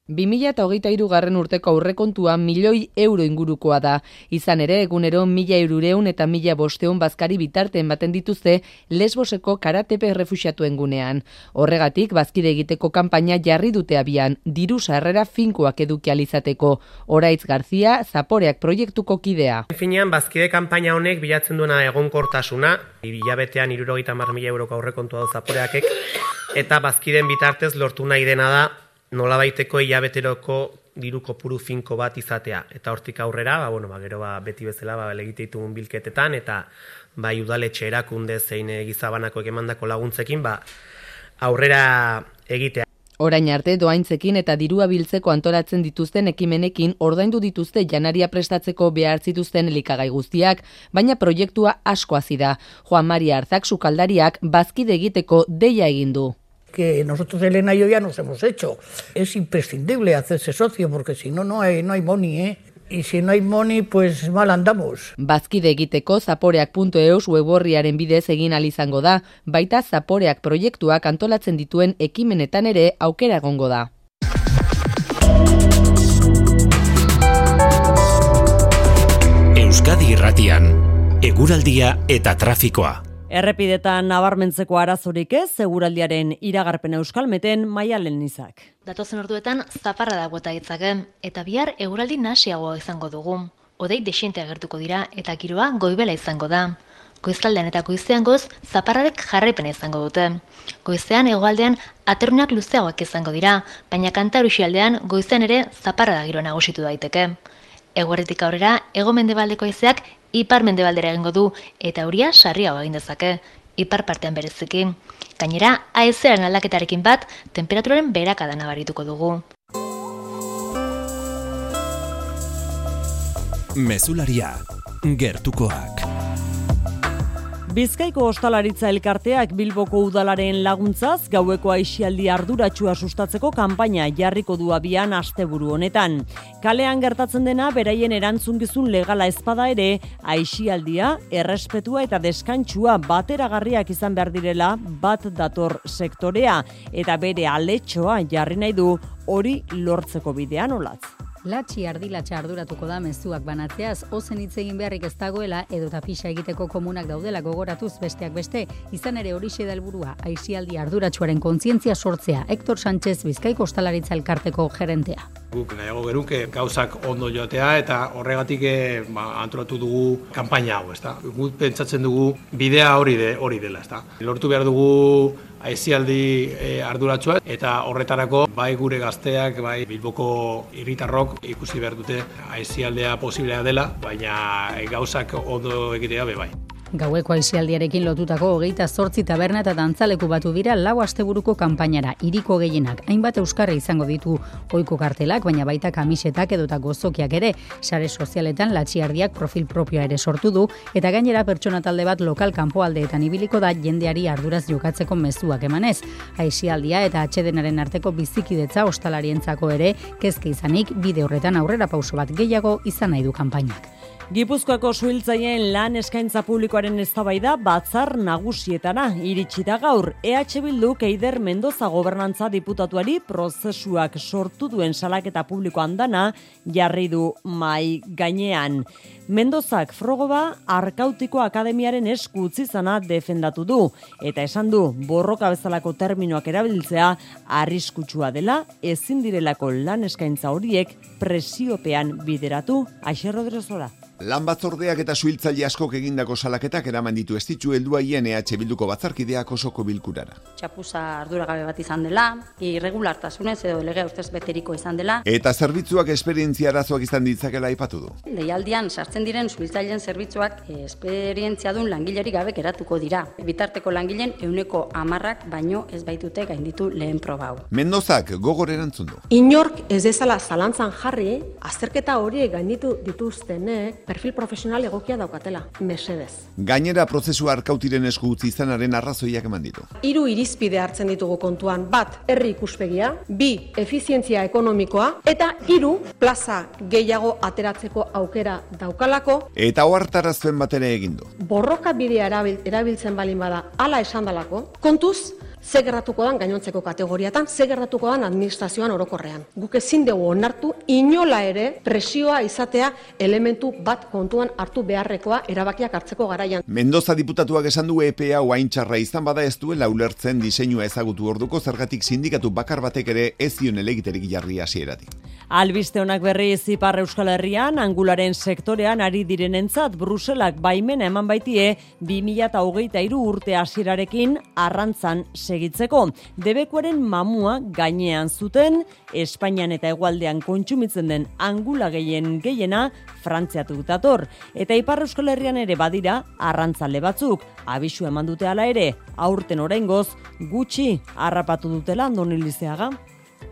2008 garren urteko aurrekontua milioi euro ingurukoa da. Izan ere, egunero mila eurureun eta mila bosteun bazkari bitarten baten dituzte lesboseko karatepe refusiatuen gunean. Horregatik, bazkide egiteko kanpaina jarri dute abian, diru sarrera finkoak edukializateko. Oraitz Garzia, Zaporeak proiektuko kidea. Finean, bazkide kanpaina honek bilatzen duena egonkortasuna, bilabetean irurogeita mar mila euroko aurrekontua da Zaporeakek, eta bazkiden bitartez lortu nahi dena da nola baiteko hilabeteroko diru kopuru finko bat izatea. Eta hortik aurrera, ba, bueno, ba, gero ba, beti bezala ba, legite ditugun bilketetan, eta bai udaletxe erakunde zein gizabanako emandako laguntzekin, ba, aurrera egitea. Orain arte doaintzekin eta dirua biltzeko antolatzen dituzten ekimenekin ordaindu dituzte janaria prestatzeko behar zituzten elikagai guztiak, baina proiektua asko da. Juan Maria Arzak sukaldariak bazkide egiteko deia egin du que nosotros Elena y yo ya nos hemos hecho. Es imprescindible hacerse socio porque si no, no hay, no hay money, ¿eh? Y si no hay money, pues mal andamos. Bazkide egiteko zaporeak.eus weborriaren bidez egin izango da, baita zaporeak proiektuak antolatzen dituen ekimenetan ere aukera egongo da. Euskadi Irratian, eguraldia eta trafikoa. Errepidetan nabarmentzeko arazorik ez, seguraldiaren iragarpen euskalmeten maialen nizak. Datozen orduetan zaparra da gota itzake, eta bihar eguraldi nasiagoa izango dugu. Odei desiente agertuko dira eta giroa goibela izango da. Goiztaldean eta goizean goz, zaparrarek jarraipena izango dute. Goizean egoaldean aterrunak luzeagoak izango dira, baina kantarusi aldean goizean ere zaparra da giroa nagusitu daiteke. Eguerretik aurrera, ego mendebaldeko izeak ipar mendebaldera egingo du eta euria sarria egin dezake, ipar partean bereziki. Gainera, aezeran aldaketarekin bat, temperaturaren berakada nabarituko dugu. Mesularia, gertukoak. Bizkaiko ostalaritza elkarteak Bilboko udalaren laguntzaz gaueko aixialdi arduratsua sustatzeko kanpaina jarriko du abian asteburu honetan. Kalean gertatzen dena beraien erantzungizun legala ezpada ere aixialdia, errespetua eta deskantsua bateragarriak izan behar direla bat dator sektorea eta bere aletxoa jarri nahi du hori lortzeko bidean olatz. Latxi ardilatxa arduratuko da mezuak banatzeaz, ozen hitz egin beharrik ez dagoela edo tapisa egiteko komunak daudela gogoratuz besteak beste, izan ere hori helburua aizialdi arduratsuaren kontzientzia sortzea, Hector Sánchez Bizkaiko Ostalaritza elkarteko gerentea. Guk nahiago geruke gauzak ondo jotea eta horregatik eh, ba, antolatu dugu kanpaina hau, ezta. Guk pentsatzen dugu bidea hori de hori dela, ezta. Lortu behar dugu aizialdi e, arduratsua eta horretarako bai gure gazteak, bai Bilboko irritarrok ikusi behar dute aizialdea posiblea dela, baina gauzak ondo egitea be bai. Gaueko aizialdiarekin lotutako hogeita zortzi taberna eta dantzaleku batu dira lau asteburuko kanpainara, iriko gehienak, hainbat euskarri izango ditu oiko kartelak, baina baita kamisetak edota gozokiak ere, sare sozialetan latxiardiak profil propioa ere sortu du, eta gainera pertsona talde bat lokal kanpoaldeetan ibiliko da jendeari arduraz jokatzeko mezuak emanez. Aizialdia eta atxedenaren arteko bizikidetza ostalarientzako ere, kezke izanik, bide horretan aurrera pauso bat gehiago izan nahi du kanpainak. Gipuzkoako suhiltzaien lan eskaintza publikoaren eztabaida batzar nagusietana iritsi da gaur EH Bildu Eider Mendoza gobernantza diputatuari prozesuak sortu duen salaketa publiko andana jarri du mai gainean. Mendozak frogoba Arkautiko Akademiaren esku utzi zana defendatu du eta esan du borroka bezalako terminoak erabiltzea arriskutsua dela ezin direlako lan eskaintza horiek presiopean bideratu. Aixer Rodrezora Lan batzordeak eta suhiltzaile askok egindako salaketak eraman ditu estitu heldua hien EH Bilduko batzarkideak osoko bilkurara. Txapuza arduragabe bat izan dela, irregulartasunez edo legea ustez beteriko izan dela. Eta zerbitzuak esperientzia arazoak izan ditzakela aipatu du. Deialdian sartzen diren suhiltzaileen zerbitzuak esperientzia dun langileri gabe geratuko dira. Bitarteko langileen euneko amarrak baino ez baitute gainditu lehen probau. Mendozak gogor erantzun du. Inork ez dezala zalantzan jarri, azterketa horiek gainditu dituztenek perfil profesional egokia daukatela, mesedez. Gainera prozesu arkautiren esku utzi izanaren arrazoiak eman ditu. Hiru irizpide hartzen ditugu kontuan, bat, herri ikuspegia, bi, efizientzia ekonomikoa, eta hiru, plaza gehiago ateratzeko aukera daukalako. Eta ohartarazpen batera egin du. Borroka bidea erabil, erabiltzen balin bada, hala esan dalako, kontuz, ze gerratuko dan gainontzeko kategoriatan, ze gerratuko dan administrazioan orokorrean. Guk ezin dugu onartu inola ere presioa izatea elementu bat kontuan hartu beharrekoa erabakiak hartzeko garaian. Mendoza diputatuak esan du EPA oaintxarra izan bada ez duela ulertzen diseinua ezagutu orduko zergatik sindikatu bakar batek ere ez zion elegiterik jarri hasieratik. Albiste honak berri Ipar Euskal Herrian angularen sektorean ari direnentzat Bruselak baimena eman baitie 2023 urte hasierarekin arrantzan segitzeko. Debekuaren mamua gainean zuten Espainian eta Hegoaldean kontsumitzen den angula gehien gehiena Frantziatu dator eta Ipar Euskal Herrian ere badira arrantzale batzuk abisu eman dute hala ere aurten oraingoz gutxi harrapatu dutela Andonilizeaga.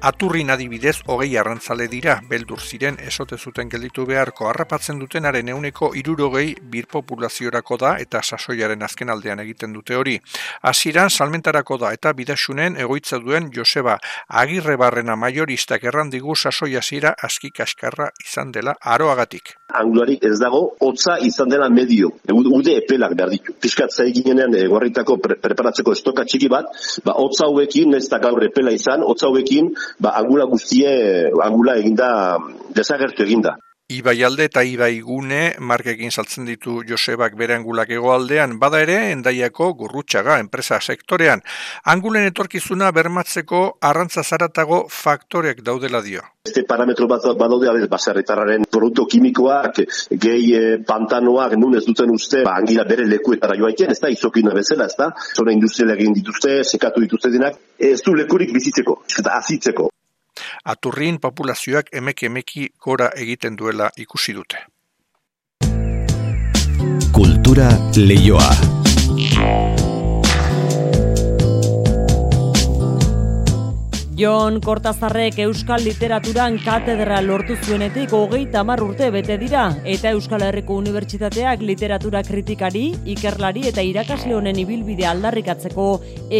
Aturrin adibidez, hogei arrantzale dira, beldur ziren esote zuten gelditu beharko harrapatzen dutenaren euneko irurogei birpopulaziorako da eta sasoiaren azken aldean egiten dute hori. Hasieran salmentarako da eta bidasunen egoitza duen Joseba Agirre Barrena majoristak errandigu sasoi hasiera aski kaskarra izan dela aroagatik. Angularik ez dago, hotza izan dela medio, ude epelak behar ditu. Piskatza eginenean eguarritako pre preparatzeko estoka txiki bat, ba, hotza hauekin, ez da gaur epela izan, hotza hauekin, ba, angula guztie, angula eginda, desagertu eginda. Ibaialde eta Ibaigune markekin saltzen ditu Josebak bere angulak egoaldean, bada ere endaiako gurrutxaga enpresa sektorean. Angulen etorkizuna bermatzeko arrantza zaratago faktorek daudela dio. Este parametro bat badaude abez baserritarraren produktu kimikoak, gehi e, pantanoak nun ez duten uste, ba, angila bere lekuetara joaiten, ez da, izokina bezala, ez da, zona industriala egin dituzte, sekatu dituzte dinak, ez du lekurik bizitzeko, eta azitzeko. Aturrin populazioak emek emeki gora egiten duela ikusi dute. Kultura leioa. Jon Kortazarrek Euskal Literaturan katedra lortu zuenetik hogeita hamar urte bete dira, eta Euskal Herriko Unibertsitateak literatura kritikari, ikerlari eta irakasle honen ibilbide aldarrikatzeko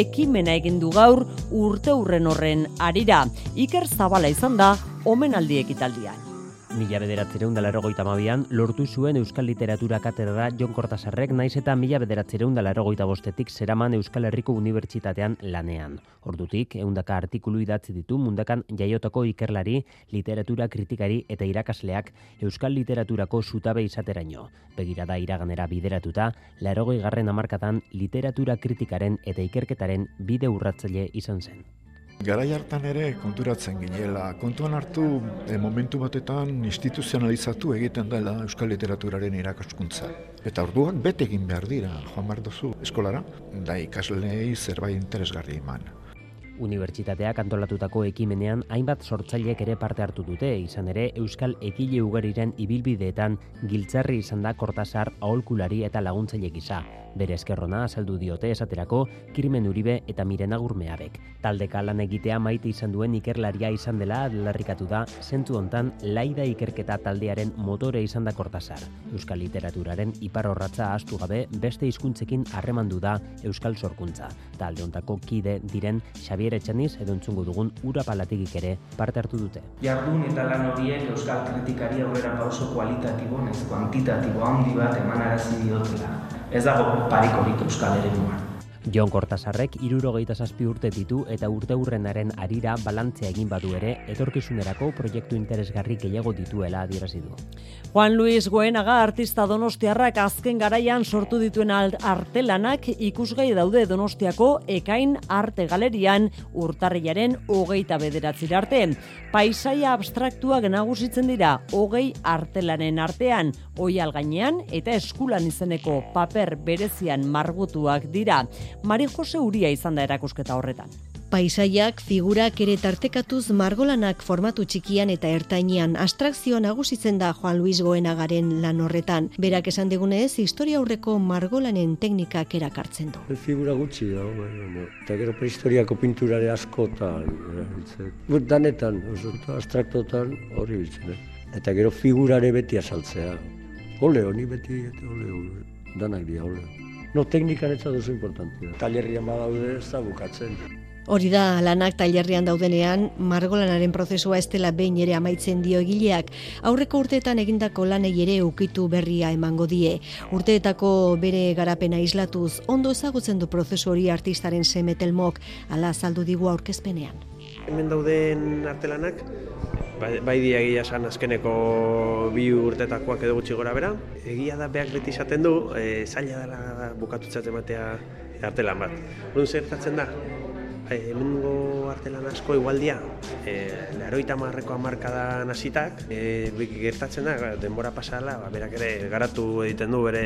ekimena egin du gaur urte urren horren arira. Iker Zabala izan da, omenaldi ekitaldian. Mila bederatzereun dela erogoita mabian, lortu zuen Euskal Literatura Katedra Jon Kortasarrek naiz eta mila bederatzereun dela erogoita bostetik zeraman Euskal Herriko Unibertsitatean lanean. Ordutik, eundaka artikulu idatzi ditu mundakan jaiotako ikerlari, literatura kritikari eta irakasleak Euskal Literaturako zutabe izateraino. Begirada iraganera bideratuta, larogoi garren amarkatan literatura kritikaren eta ikerketaren bide urratzaile izan zen. Garai hartan ere konturatzen ginela. Kontuan hartu e, momentu batetan instituzionalizatu egiten dela euskal literaturaren irakaskuntza. Eta orduak bete egin behar dira, joan behar duzu eskolara, da ikaslei zerbait interesgarri eman. Unibertsitateak antolatutako ekimenean hainbat sortzaileek ere parte hartu dute, izan ere Euskal Ekile ugariren ibilbideetan giltzarri izan da Kortasar aholkulari eta laguntzaile gisa. Bere eskerrona azaldu diote esaterako Kirmen Uribe eta Mirena Gurmeabek. Taldeka lan egitea maite izan duen ikerlaria izan dela adlarrikatu da, zentu hontan laida ikerketa taldearen motore izan da Kortasar. Euskal literaturaren ipar horratza astu gabe beste hizkuntzekin harremandu da Euskal sorkuntza. Talde hontako kide diren Xavier Etxaniz edo entzungu dugun ura palatigik ere parte hartu dute. Jardun eta lan horiek Euskal kritikari aurrera pauso kualitatibo, nez kuantitatibo handi bat emanarazi diotela. Ez dago parikorik Euskal Eremuan. Jon Kortasarrek irurogeita zazpi urte ditu eta urte hurrenaren arira balantzea egin badu ere, etorkizunerako proiektu interesgarri gehiago dituela adierazi du. Juan Luis Goenaga artista donostiarrak azken garaian sortu dituen artelanak ikusgai daude donostiako ekain arte galerian urtarriaren hogeita bederatzira arte. Paisaia abstraktuak nagusitzen dira hogei artelanen artean, oial gainean eta eskulan izeneko paper berezian margutuak dira. Mari Jose Uria izan da erakusketa horretan. Paisaiak, figurak ere tartekatuz margolanak formatu txikian eta ertainean abstrakzioa nagusitzen da Juan Luis Goenagaren lan horretan. Berak esan digunez, historia aurreko margolanen teknikak erakartzen du. Figura gutxi da, bueno, eta gero prehistoriako pinturare askotan, Gut danetan, oso, abstraktotan hori biltzen, eh? eta gero figurare beti asaltzea. Ole, honi beti, eta ole, ole, danak dira, ole. No, teknikan ez da duzu importantia. Talerrian badaude ez da bukatzen. Hori da, lanak tailerrian daudenean, margolanaren prozesua ez dela behin ere amaitzen dio egileak, aurreko urteetan egindako lanei ere ukitu berria emango die. Urteetako bere garapena islatuz, ondo ezagutzen du prozesu hori artistaren semetelmok, ala saldu digu aurkezpenean. Hemen dauden artelanak, bai, bai dia egia san azkeneko bi urtetakoak edo gutxi gora bera. Egia da beak beti izaten du, e, zaila dela bukatutzat ematea artelan bat. Orduan zertatzen da, e, hemengo artelan asko igualdia, e, leharoita marreko amarkadan hasitak, e, gertatzen da, denbora pasala, ba, berak ere garatu egiten du bere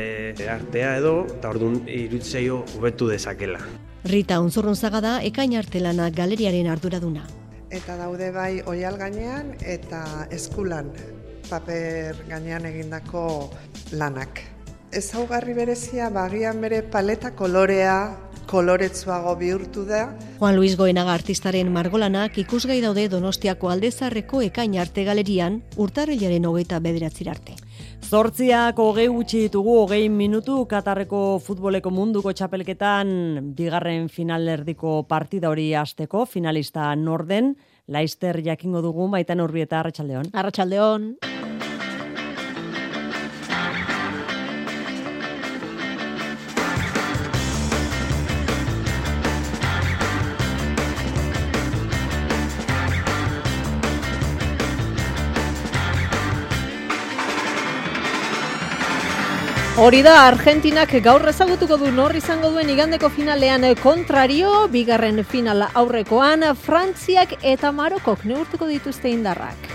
artea edo, eta orduan irutzeio hobetu dezakela. Rita Unzurrunzaga da ekain artelana galeriaren arduraduna. Eta daude bai oial gainean eta eskulan paper gainean egindako lanak. Ezaugarri berezia bagian bere paleta kolorea koloretsuago bihurtu da. Juan Luis Goenaga artistaren margolanak ikusgai daude Donostiako aldezarreko ekain arte galerian urtarrilaren hogeita bederatzir arte. Zortziak hogei gutxi ditugu hogei minutu Katarreko futboleko munduko txapelketan bigarren finalerdiko partida hori hasteko finalista Norden, Laister jakingo dugu baita Norbieta Arratsaldeon. Arratsaldeon. Hori da, Argentinak gaur ezagutuko du nor izango duen igandeko finalean kontrario, bigarren finala aurrekoan, Frantziak eta Marokok neurtuko dituzte indarrak.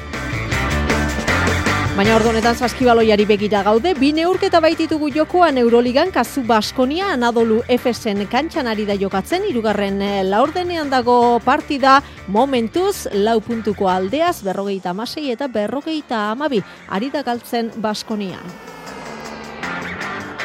Baina ordonetan saskibaloiari begira gaude, bi neurketa baititugu jokoan Euroligan kasu Baskonia Anadolu Efesen kantxan ari da jokatzen, irugarren laurdenean dago partida momentuz, lau puntuko aldeaz, berrogeita amasei eta berrogeita amabi, ari da galtzen Baskonian.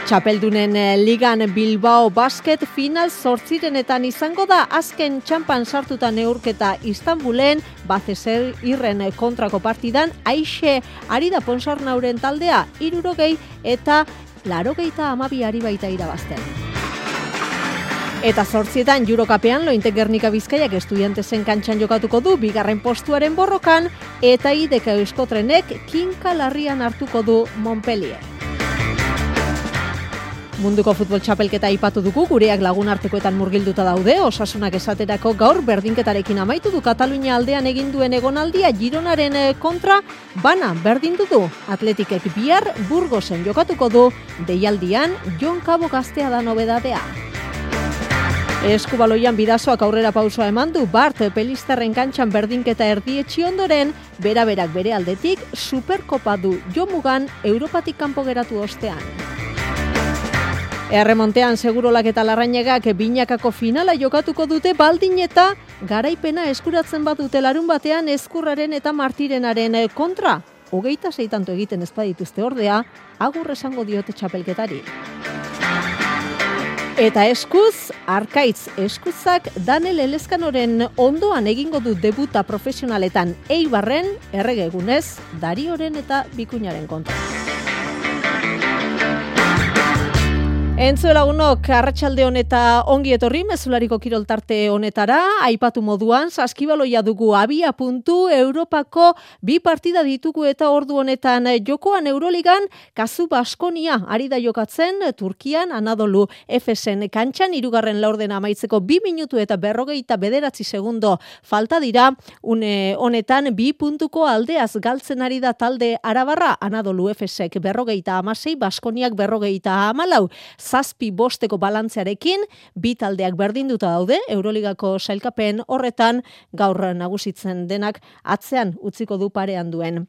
Txapeldunen eh, ligan Bilbao Basket final sortzirenetan izango da azken txampan sartuta neurketa Istanbulen, bazezer irren kontrako partidan, aixe ari da ponsarnauren taldea, irurogei eta larogeita amabiari baita irabazten. Eta sortzietan Jurokapean lointek Gernika Bizkaiak estudiantesen kantxan jokatuko du bigarren postuaren borrokan eta ideka euskotrenek kinka larrian hartuko du Montpellier. Munduko futbol txapelketa ipatu dugu, gureak lagun artekoetan murgilduta daude, osasunak esaterako gaur berdinketarekin amaitu du Katalunia aldean egin duen egonaldia Gironaren eh, kontra, bana berdin du Atletikek bihar Burgosen jokatuko du, deialdian Jon Kabo gaztea da nobedadea. Eskubaloian bidazoak aurrera pausoa eman du Bart Pelistarren kantxan berdinketa erdietxi ondoren, bera-berak bere aldetik Superkopa du Jomugan Europatik kanpo geratu ostean. Erremontean segurolak eta larrainegak binakako finala jokatuko dute baldin eta garaipena eskuratzen bat dute larun batean eskurraren eta martirenaren kontra. Hogeita zeitanto egiten ezpadituzte ordea, agur esango diote txapelketari. Eta eskuz, arkaitz eskuzak Daniel Eleskanoren ondoan egingo du debuta profesionaletan eibarren, erregegunez, darioren eta bikuñaren kontra. Entzue lagunok, arratsalde honeta ongi etorri mezulariko kiroltarte honetara, aipatu moduan, saskibaloia dugu abia puntu, Europako bi partida ditugu eta ordu honetan jokoan Euroligan, kazu Baskonia, ari da jokatzen, Turkian, Anadolu, Efesen kantxan, irugarren laurden amaitzeko bi minutu eta berrogeita bederatzi segundo falta dira, une honetan bi puntuko aldeaz galtzen ari da talde arabarra, Anadolu, Efesek berrogeita amasei, Baskoniak berrogeita amalau, zazpi bosteko balantzearekin, bi taldeak berdinduta daude, Euroligako sailkapen horretan gaur nagusitzen denak atzean utziko du parean duen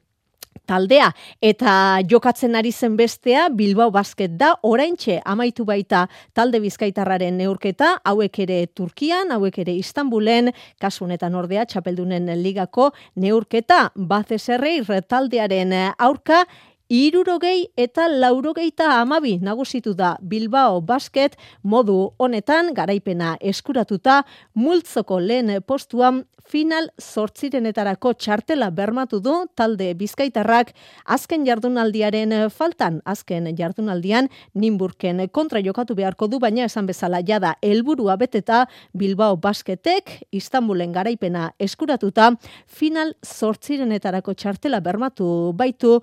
taldea. Eta jokatzen ari zen bestea Bilbao Basket da oraintxe amaitu baita talde Bizkaitarraren neurketa hauek ere Turkian hauek ere Istanbulen kasu honetan ordea Chapeldunen ligako neurketa Bazeserrei taldearen aurka Irurogei eta laurogeita amabi nagusitu da Bilbao Basket modu honetan garaipena eskuratuta multzoko lehen postuan final sortzirenetarako txartela bermatu du talde bizkaitarrak azken jardunaldiaren faltan, azken jardunaldian Nimburken kontra jokatu beharko du, baina esan bezala jada helburua beteta Bilbao Basketek Istanbulen garaipena eskuratuta final sortzirenetarako txartela bermatu baitu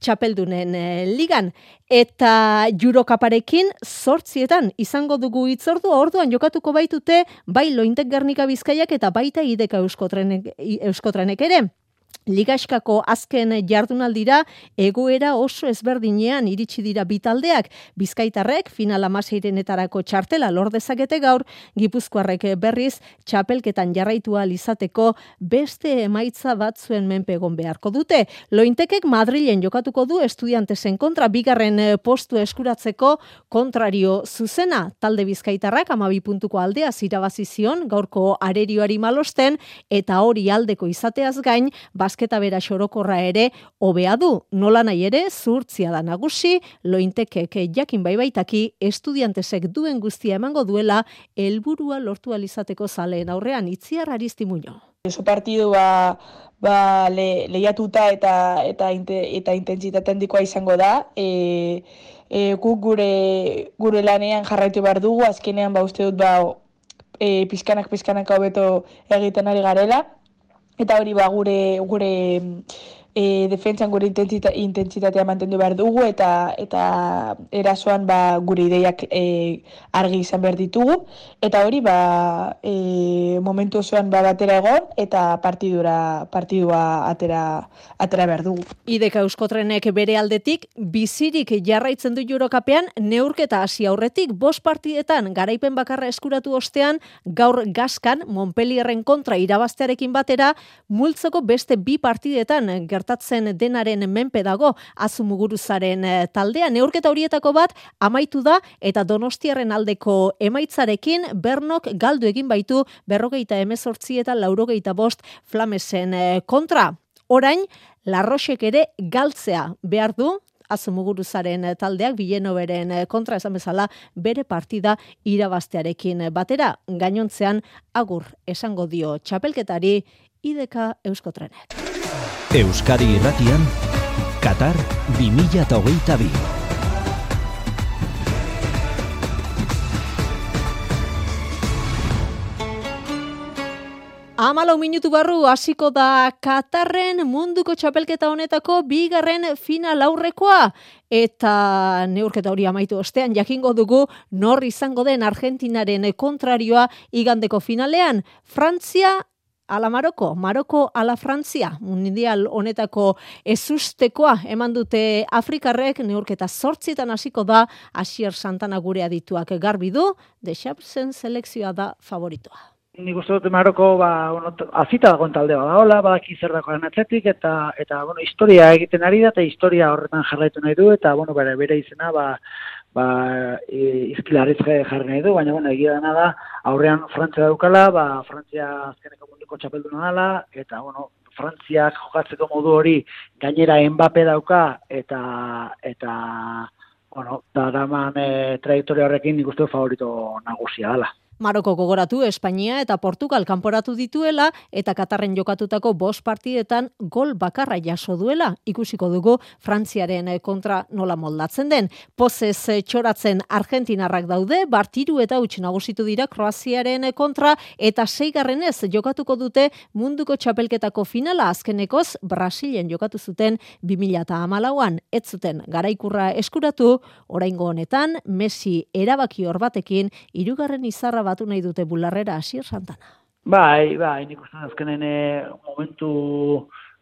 txapeldunen eh, ligan. Eta jurokaparekin sortzietan izango dugu itzordu, orduan jokatuko baitute bai lointek gernika bizkaiak eta baita ideka euskotrenek, euskotrenek ere. Ligaskako azken jardunaldira egoera oso ezberdinean iritsi dira bitaldeak. Bizkaitarrek final amaseirenetarako txartela lor dezakete gaur, Gipuzkoarrek berriz txapelketan jarraitua izateko beste emaitza batzuen menpegon beharko dute. Lointekek Madrilen jokatuko du estudiantesen kontra bigarren postu eskuratzeko kontrario zuzena. Talde Bizkaitarrak amabi puntuko aldea zirabazizion gaurko arerioari malosten eta hori aldeko izateaz gain, basketa bera xorokorra ere hobea du. Nola nahi ere, zurtzia da nagusi, lointekek jakin baibaitaki estudiantesek duen guztia emango duela helburua lortu alizateko zaleen aurrean itziar aristimuño. Oso partidu ba, ba le, lehiatuta eta eta eta intentsitate handikoa izango da. E, e, guk gure gure lanean jarraitu behar dugu, azkenean ba uste dut ba e, pizkanak pizkanak hobeto egiten ari garela eta hori ba gure gure e, defentsan gure intentsitatea mantendu behar dugu eta eta erasoan ba, gure ideiak e, argi izan behar ditugu eta hori ba, e, momentu osoan ba, batera egon eta partidura partidua atera atera behar dugu. Ideka Euskotrenek bere aldetik bizirik jarraitzen du Eurokapean neurketa hasi aurretik bost partidetan garaipen bakarra eskuratu ostean gaur gaskan Montpellierren kontra irabaztearekin batera multzoko beste bi partidetan gertatzen denaren menpe dago azumuguruzaren eh, taldea. Neurketa horietako bat amaitu da eta donostiaren aldeko emaitzarekin bernok galdu egin baitu berrogeita emezortzi eta laurogeita bost flamesen eh, kontra. Orain, larroxek ere galtzea behar du, azumuguruzaren taldeak bileno beren kontra esan bezala bere partida irabaztearekin batera gainontzean agur esango dio txapelketari ideka euskotrenek. Euskadi Irratian, Qatar 2022. Amalau minutu barru hasiko da Katarren munduko txapelketa honetako bigarren final aurrekoa eta neurketa hori amaitu ostean jakingo dugu nor izango den Argentinaren kontrarioa igandeko finalean. Frantzia ala Maroko, Maroko ala Frantzia, mundial honetako ezustekoa eman dute Afrikarrek neurketa sortzietan hasiko da Asier Santana gure adituak garbi du, dexapsen selekzioa da favoritoa. Nik uste dut Maroko, ba, bueno, azita dagoen taldea da, hola, badaki zer dagoen atzetik, eta, eta, bueno, historia egiten ari da, eta historia horretan jarraitu nahi du, eta, bueno, bere, bere izena, ba, ba, izkilarriz jarri nahi du, baina, bueno, egia dena da, aurrean Frantzia daukala, ba, Frantzia azkeneko munduko txapelduna dela, eta, bueno, Frantziak jokatzeko modu hori gainera enbape dauka, eta, eta, bueno, da daman e, trajektoria horrekin nik uste favorito nagusia dela. Maroko gogoratu Espainia eta Portugal kanporatu dituela eta Katarren jokatutako bost partidetan gol bakarra jaso duela. Ikusiko dugu Frantziaren kontra nola moldatzen den. Pozez txoratzen Argentinarrak daude, bartiru eta utx nagusitu dira Kroaziaren kontra eta seigarrenez jokatuko dute munduko txapelketako finala azkenekoz Brasilen jokatu zuten 2008an. Ez zuten garaikurra eskuratu, oraingo honetan Messi erabaki hor batekin hirugarren izarra batu nahi dute bularrera hasier santana. Bai, bai, nik uste azkenen eh, momentu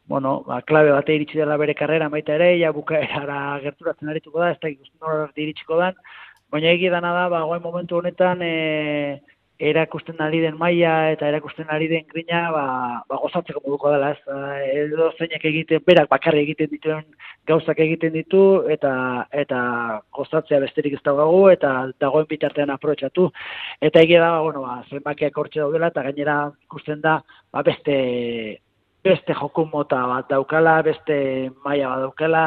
bueno, ba, klabe bate iritsi dela bere karrera baita ere, ja bukaerara gerturatzen arituko da, ez da ikusten hor iritsiko dan, baina egi dana da, ba, momentu honetan, e, erakusten ari den maila eta erakusten ari den grina ba, ba gozatzeko moduko dela ez edo zeinek egiten berak bakarri egiten dituen gauzak egiten ditu eta eta gozatzea besterik ez dago eta dagoen bitartean aprobetxatu. Eta egia da bueno ba zenbakiak hortze daudela eta gainera ikusten da ba beste beste joko mota bat daukala beste maila bat daukala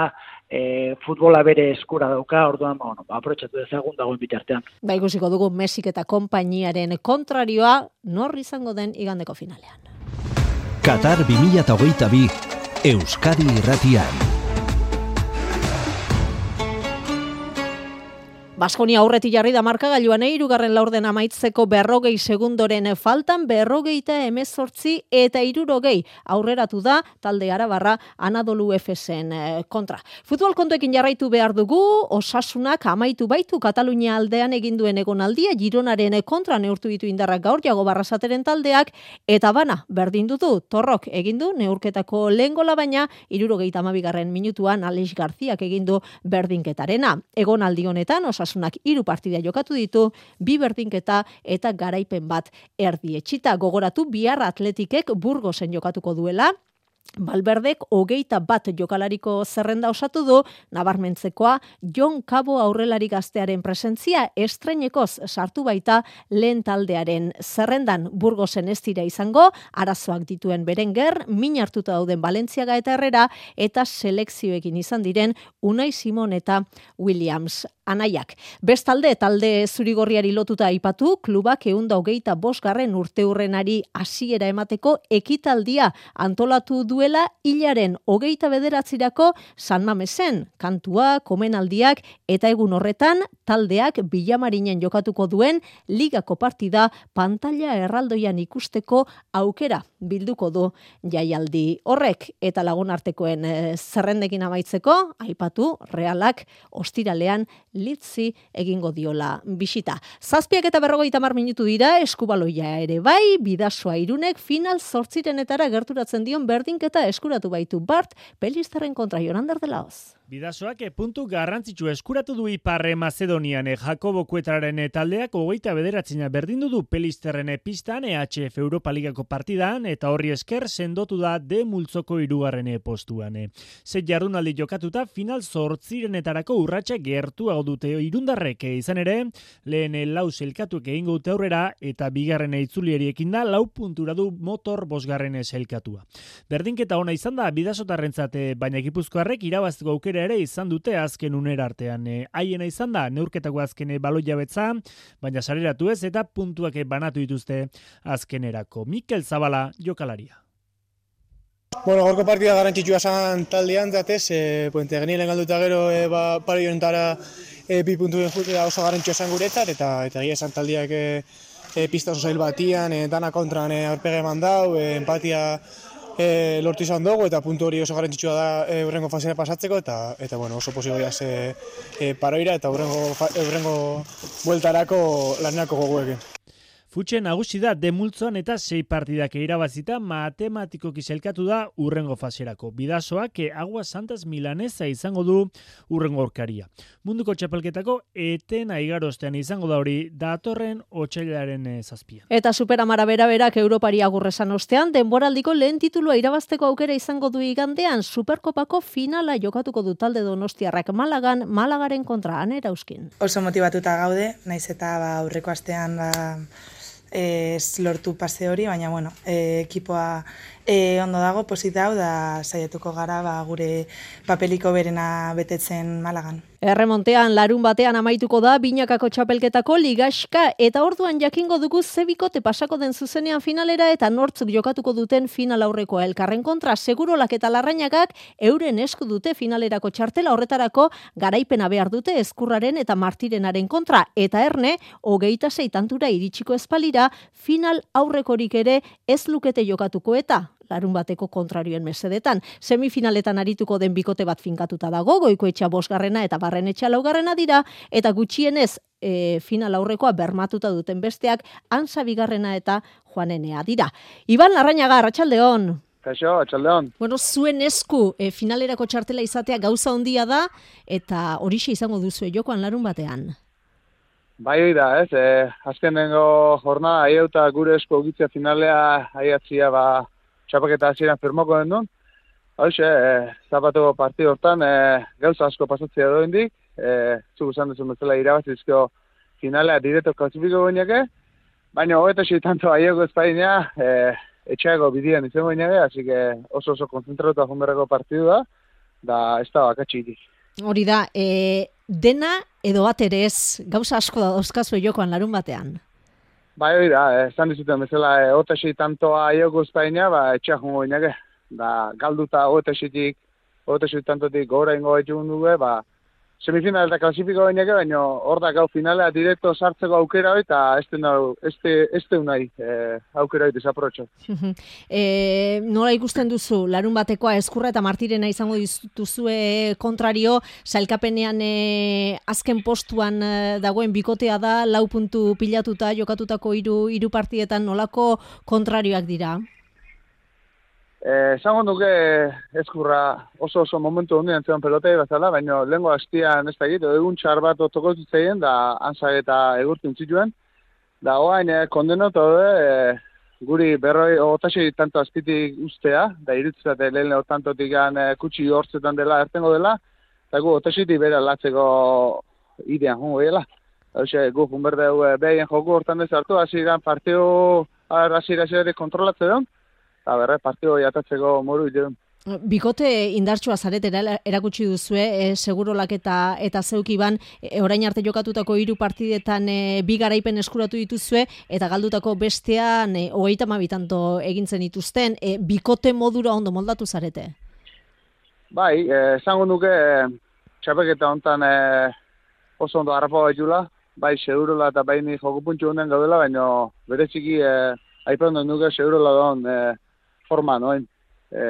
e, futbola bere eskura dauka, orduan, ba, bueno, ba, aprotxatu dezagun dagoen bitartean. Ba, ikusiko dugu Mesik eta konpainiaren kontrarioa, nor izango den igandeko finalean. Qatar 2022 Euskadi Irratian. Baskonia aurreti jarri da markagailuan eirugarren laurden amaitzeko berrogei segundoren faltan berrogeita emezortzi eta irurogei aurreratu da talde arabarra Anadolu Efesen eh, kontra. Futbol kontuekin jarraitu behar dugu, osasunak amaitu baitu Katalunia aldean eginduen egonaldia gironaren kontra neurtu ditu indarrak gaur jago barrasateren taldeak eta bana berdin dutu torrok egindu neurketako lehen gola baina irurogeita amabigarren minutuan Aleix Garziak egindu berdinketarena. Egonaldi honetan osasunak osasunak hiru partida jokatu ditu, bi berdinketa eta garaipen bat erdi etxita gogoratu bihar atletikek burgosen jokatuko duela, Balberdek hogeita bat jokalariko zerrenda osatu du, nabarmentzekoa Jon Kabo aurrelari gaztearen presentzia estrenekoz sartu baita lehen taldearen zerrendan burgozen ez dira izango, arazoak dituen berenger, min hartuta dauden Balentziaga eta Herrera, eta selekzioekin izan diren Unai Simon eta Williams anaiak. Bestalde, talde zurigorriari lotuta aipatu, klubak eunda hogeita bosgarren urte hurrenari hasiera emateko ekitaldia antolatu duela hilaren hogeita bederatzirako San Mamesen, kantua, komenaldiak eta egun horretan taldeak bilamarinen jokatuko duen ligako partida pantalla erraldoian ikusteko aukera bilduko du jaialdi horrek. Eta lagunartekoen eh, zerrendekin amaitzeko, aipatu, realak ostiralean litzi egingo diola bisita. Zazpiak eta berrogeita mar minutu dira, eskubaloia ere bai, bidasoa irunek final zortzirenetara gerturatzen dion berdinketa eskuratu baitu Bart, peliztaren kontra Jonander dela hoz. Bidasoak puntu garrantzitsu eskuratu du Iparre Macedonian e Jakobo Kuetraren taldeak hogeita bederatzina berdindu du Pelisterren pistan EHF Europa Ligako partidan eta horri esker sendotu da de multzoko irugarren postuan. Ze jardunaldi jokatuta final zortzirenetarako urratsa gertu dute irundarrek izan ere, lehen lau selkatuek egingo dute aurrera eta bigarren itzulieriekin da lau puntura du motor bosgarren selkatua. Berdinketa ona izan da bidasotarrentzate baina gipuzkoarrek irabazteko aukera ere izan dute azken unera artean. E, izan da, neurketako azkene baloi jabetza, baina sareratu ez eta puntuak banatu dituzte azkenerako. Mikel Zabala, jokalaria. Bueno, gorko partida garrantzitsua esan taldean, zatez, e, puente genien galduta gero e, ba, pari honetara e, bi puntu den oso garrantzitsua esan guretzat, eta eta gira esan taldeak e, e, pista oso batian, e, dana kontran e, aurpege mandau, e, empatia e, lortu izan dugu eta puntu hori oso garrantzitsua da e, urrengo fasea pasatzeko eta eta bueno, oso posiblea ze e, paroira eta urrengo urrengo bueltarako lanako goguekin. Futxe nagusi da demultzoan eta sei partidak irabazita matematiko kiselkatu da urrengo faserako. Bidasoak e Agua Santas Milanesa izango du urrengo orkaria. Munduko txapelketako eten aigarostean izango da hori datorren otxailaren e, zazpian. Eta superamara bera berak Europari agurrezan ostean, denboraldiko lehen titulua irabazteko aukera izango du igandean Superkopako finala jokatuko du talde donostiarrak Malagan, Malagaren kontra anera uskin. Oso motivatuta gaude, naiz eta ba, aurreko astean ba, ez lortu pase hori, baina bueno, e, ekipoa E, ondo dago, posit hau, da saiatuko gara ba, gure papeliko berena betetzen malagan. Erremontean larun batean amaituko da binakako txapelketako ligaska eta orduan jakingo dugu zebikote pasako den zuzenean finalera eta nortzuk jokatuko duten final aurrekoa. Elkarren kontra segurolak eta larrainakak euren esku dute finalerako txartela. Horretarako garaipena behar dute eskurraren eta martirenaren kontra. Eta erne hogeita zeitantura iritsiko espalira final aurrekorik ere ez lukete jokatuko eta larun bateko kontrarioen mesedetan. Semifinaletan arituko den bikote bat finkatuta dago, goiko etxa bosgarrena eta barren etxa laugarrena dira, eta gutxienez e, final aurrekoa bermatuta duten besteak, ansa bigarrena eta joanenea dira. Iban Larrañaga, Arratxaldeon. Kaixo, atxaldeon. Bueno, zuen esku e, finalerako txartela izatea gauza handia da, eta horixe izango duzu jokoan larun batean. Bai, da, ez, e, azken jornada, aieuta gure esku egitzea finalea, aiatzia, ba, txapaketa hasieran firmoko den. Hoxe, e, zapatu partidu hortan, e, gauza asko pasatzea doa indik, e, zuk usan duzun bezala irabazizko finalea direto klasifiko goinake, baina hogeta tanto aiego ezpainea, e, etxeago bidian izango goinake, así que oso oso konzentratu ahonberreko partidu da, da ez da bakatxitik. Hori da, e, dena edo bat ere ez, gauza asko da dauzkazu jokoan larun batean. Bai, hori da, esan dizuten bezala, e, otesi tantoa ioko Espainia, ba, etxea jongo inake. Da, galduta otesitik, otesi tantotik gora ingo etxun dugu, ba, semifinal eta klasifiko bainake, baina hor da gau finalea direkto sartzeko aukera hori, eta ez du nahi e, aukera hori desaprotxo. <laughs> e, nola ikusten duzu, larun batekoa eskurra eta martirena izango dituzue kontrario, sailkapenean e, azken postuan e, dagoen bikotea da, lau puntu pilatuta, jokatutako hiru hiru partietan nolako kontrarioak dira? Eh, esango duke eskurra oso oso momentu hondi antzean pelotei bazala, baina lehenko hastian ez da egitu, egun txar bat otoko zitzaien, da anzak eta egurtin zituen. Da oain eh, kondenotu eh, guri berroi otasi tanto azpitik ustea, da irutzate lehen tantotik eh, kutsi hortzetan dela, ertengo dela, eta gu otasitik bera latzeko idean jungo dela. Hauze, gu junberdeu eh, behien joku hortan dezartu, hasi gan partio hasi kontrolatzen dut, eta berre partido jatatzeko moru iten. Bikote indartsua zaretera erakutsi duzue, e, segurolak eta, eta zeuk iban, e, orain arte jokatutako hiru partidetan e, bi garaipen eskuratu dituzue, eta galdutako bestean e, hogeita mabitanto egintzen dituzten, e, bikote modura ondo moldatu zarete? Bai, esango nuke, e, txapeketa hontan e, oso ondo harrapo baitula, bai segurola eta bai ni jokupuntxu honen gaudela, baina bere txiki e, aipan nuke segurola don, e, forma, noin. E,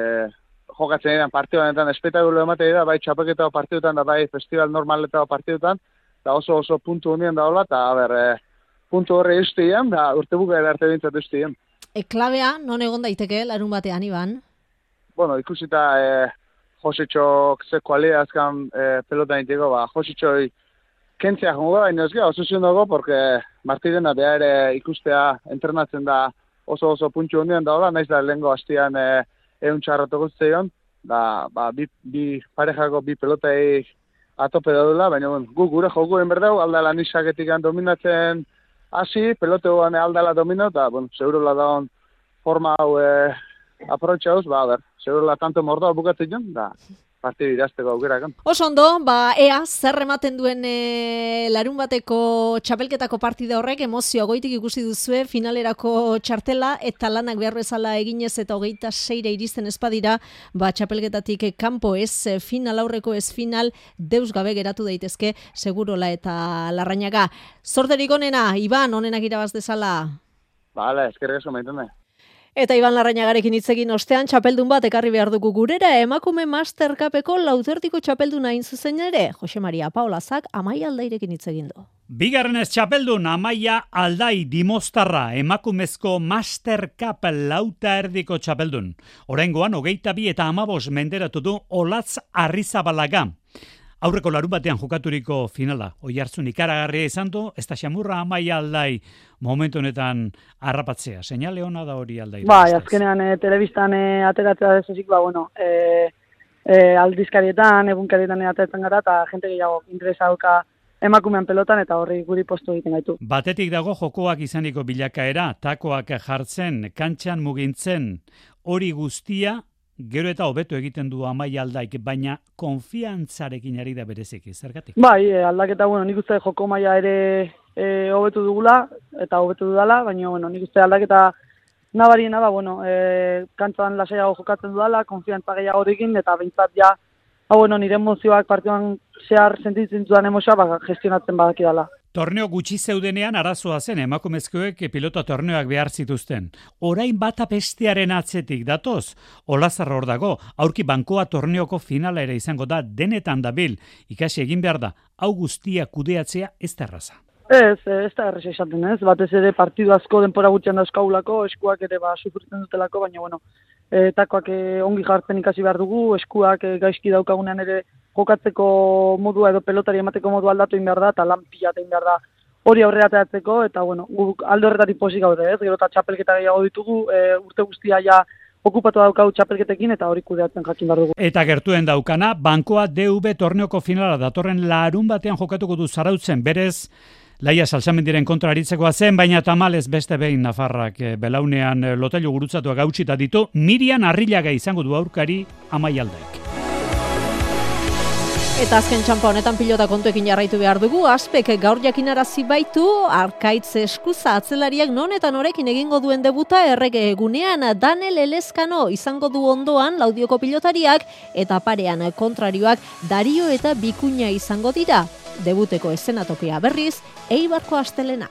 jokatzen edan partioan enten espetakulo ematea da, bai txapeketa partioetan da, bai festival normaleta partioetan, da oso oso puntu honien da hola, eta ber, e, puntu horre eustien, da urte buka arte bintzat eustien. E, klabea, non egon daiteke, larun batean, Iban? Bueno, ikusita, e, Jositxok ze kualia azkan e, pelota ninteko, ba, Jositxoi kentzea jongo baina ez gara, oso dago, porque Martirena beha ere ikustea entrenatzen da oso oso puntxu hondian da hola, naiz da lehenko hastian e, egun txarratuko zeion, da, ba, bi, bi parejako bi pelotei atope daudela, baina bon, gu gure joku egin berdau, aldala nisaketik dominatzen hasi, pelote guan aldala domino, eta, segurola da forma hau e, aprotxa ba, ber, segurola tanto mordoa bukatzen da, partidu idazteko aukera kan. Oso ondo, ba, ea, zer ematen duen e, larun bateko txapelketako partida horrek, emozioa goitik ikusi duzue, finalerako txartela, eta lanak behar bezala eginez eta hogeita seire iristen espadira, ba, txapelketatik kanpo ez final aurreko ez final, deus gabe geratu daitezke, segurola eta larrainaga. Zorderik onena, Iban, onenak irabaz dezala. Bale, eskerrik esko Eta Iban Larrañagarekin hitz egin ostean txapeldun bat ekarri behar dugu gurera emakume Mastercupeko lautertiko txapelduna hain zuzen ere Jose Maria Paulazak amai aldairekin hitz egin du. Bigarren ez txapeldun amaia aldai dimostarra emakumezko Master Cup lauta erdiko txapeldun. Horengoan, hogeita bi eta amabos menderatu du olatz arrizabalaga. Aurreko larun batean jokaturiko finala, oi hartzun ikaragarria izan du, ez da xamurra amai aldai momentu honetan harrapatzea. Seinale hona da hori aldai. Bai, azkenean e, telebistan e, ateratzea dezezik, ba, bueno, e, e, aldizkarietan, egunkarietan ateratzen gara, eta jente gehiago interesa dauka emakumean pelotan eta horri guri postu egiten gaitu. Batetik dago jokoak izaniko bilakaera, takoak jartzen, kantxan mugintzen, hori guztia gero eta hobeto egiten du amai aldaik, baina konfiantzarekin ari da bereziki, zergatik? Bai, e, aldaketa, bueno, nik uste joko maia ere e, dugula, eta hobetu dudala, baina, bueno, nik uste aldaketa nabariena ba, bueno, e, kantzan lasaiago jokatzen dudala, konfiantza gehiago egin, eta behintzat ja, hau, bueno, nire emozioak partioan zehar sentitzen dudan emozioa, ba, gestionatzen badaki dala. Torneo gutxi zeudenean arazoa zen emakumezkoek pilota torneoak behar zituzten. Orain bata bestearen atzetik datoz, olazar hor dago, aurki bankoa torneoko finala ere izango da denetan dabil, ikasi egin behar da, hau guztia kudeatzea ez da erraza. Ez, ez da erresa esaten ez, batez ere partidu asko denpora gutxian dauzkaulako, eskuak ere ba sufritzen dutelako, baina bueno, takoak eh, ongi jartzen ikasi behar dugu, eskuak eh, gaizki daukagunean ere jokatzeko modua edo pelotari emateko modu aldatu behar da, eta lan pila egin behar da hori aurrera teatzeko, eta bueno, guk aldo horretatik posik gaude, ez? Gero eta txapelketa gehiago ditugu, e, urte guztia ja okupatu daukau txapelketekin eta hori kudeatzen jakin behar dugu. Eta gertuen daukana, bankoa DV torneoko finala datorren larun batean jokatuko du zarautzen, berez, Laia salsamendiren kontra aritzekoa zen, baina tamalez beste behin Nafarrak e, belaunean e, lotailu gurutzatuak gautsita ditu, Mirian Arrilaga izango du aurkari amaialdaik. Eta azken txampa honetan pilota kontuekin jarraitu behar dugu, aspek gaur jakinarazi baitu, arkaitz eskuza atzelariak non eta norekin egingo duen debuta errege egunean Daniel Elezkano izango du ondoan laudioko pilotariak eta parean kontrarioak Dario eta Bikuña izango dira. Debuteko eszenatokia berriz, Eibarko astelena.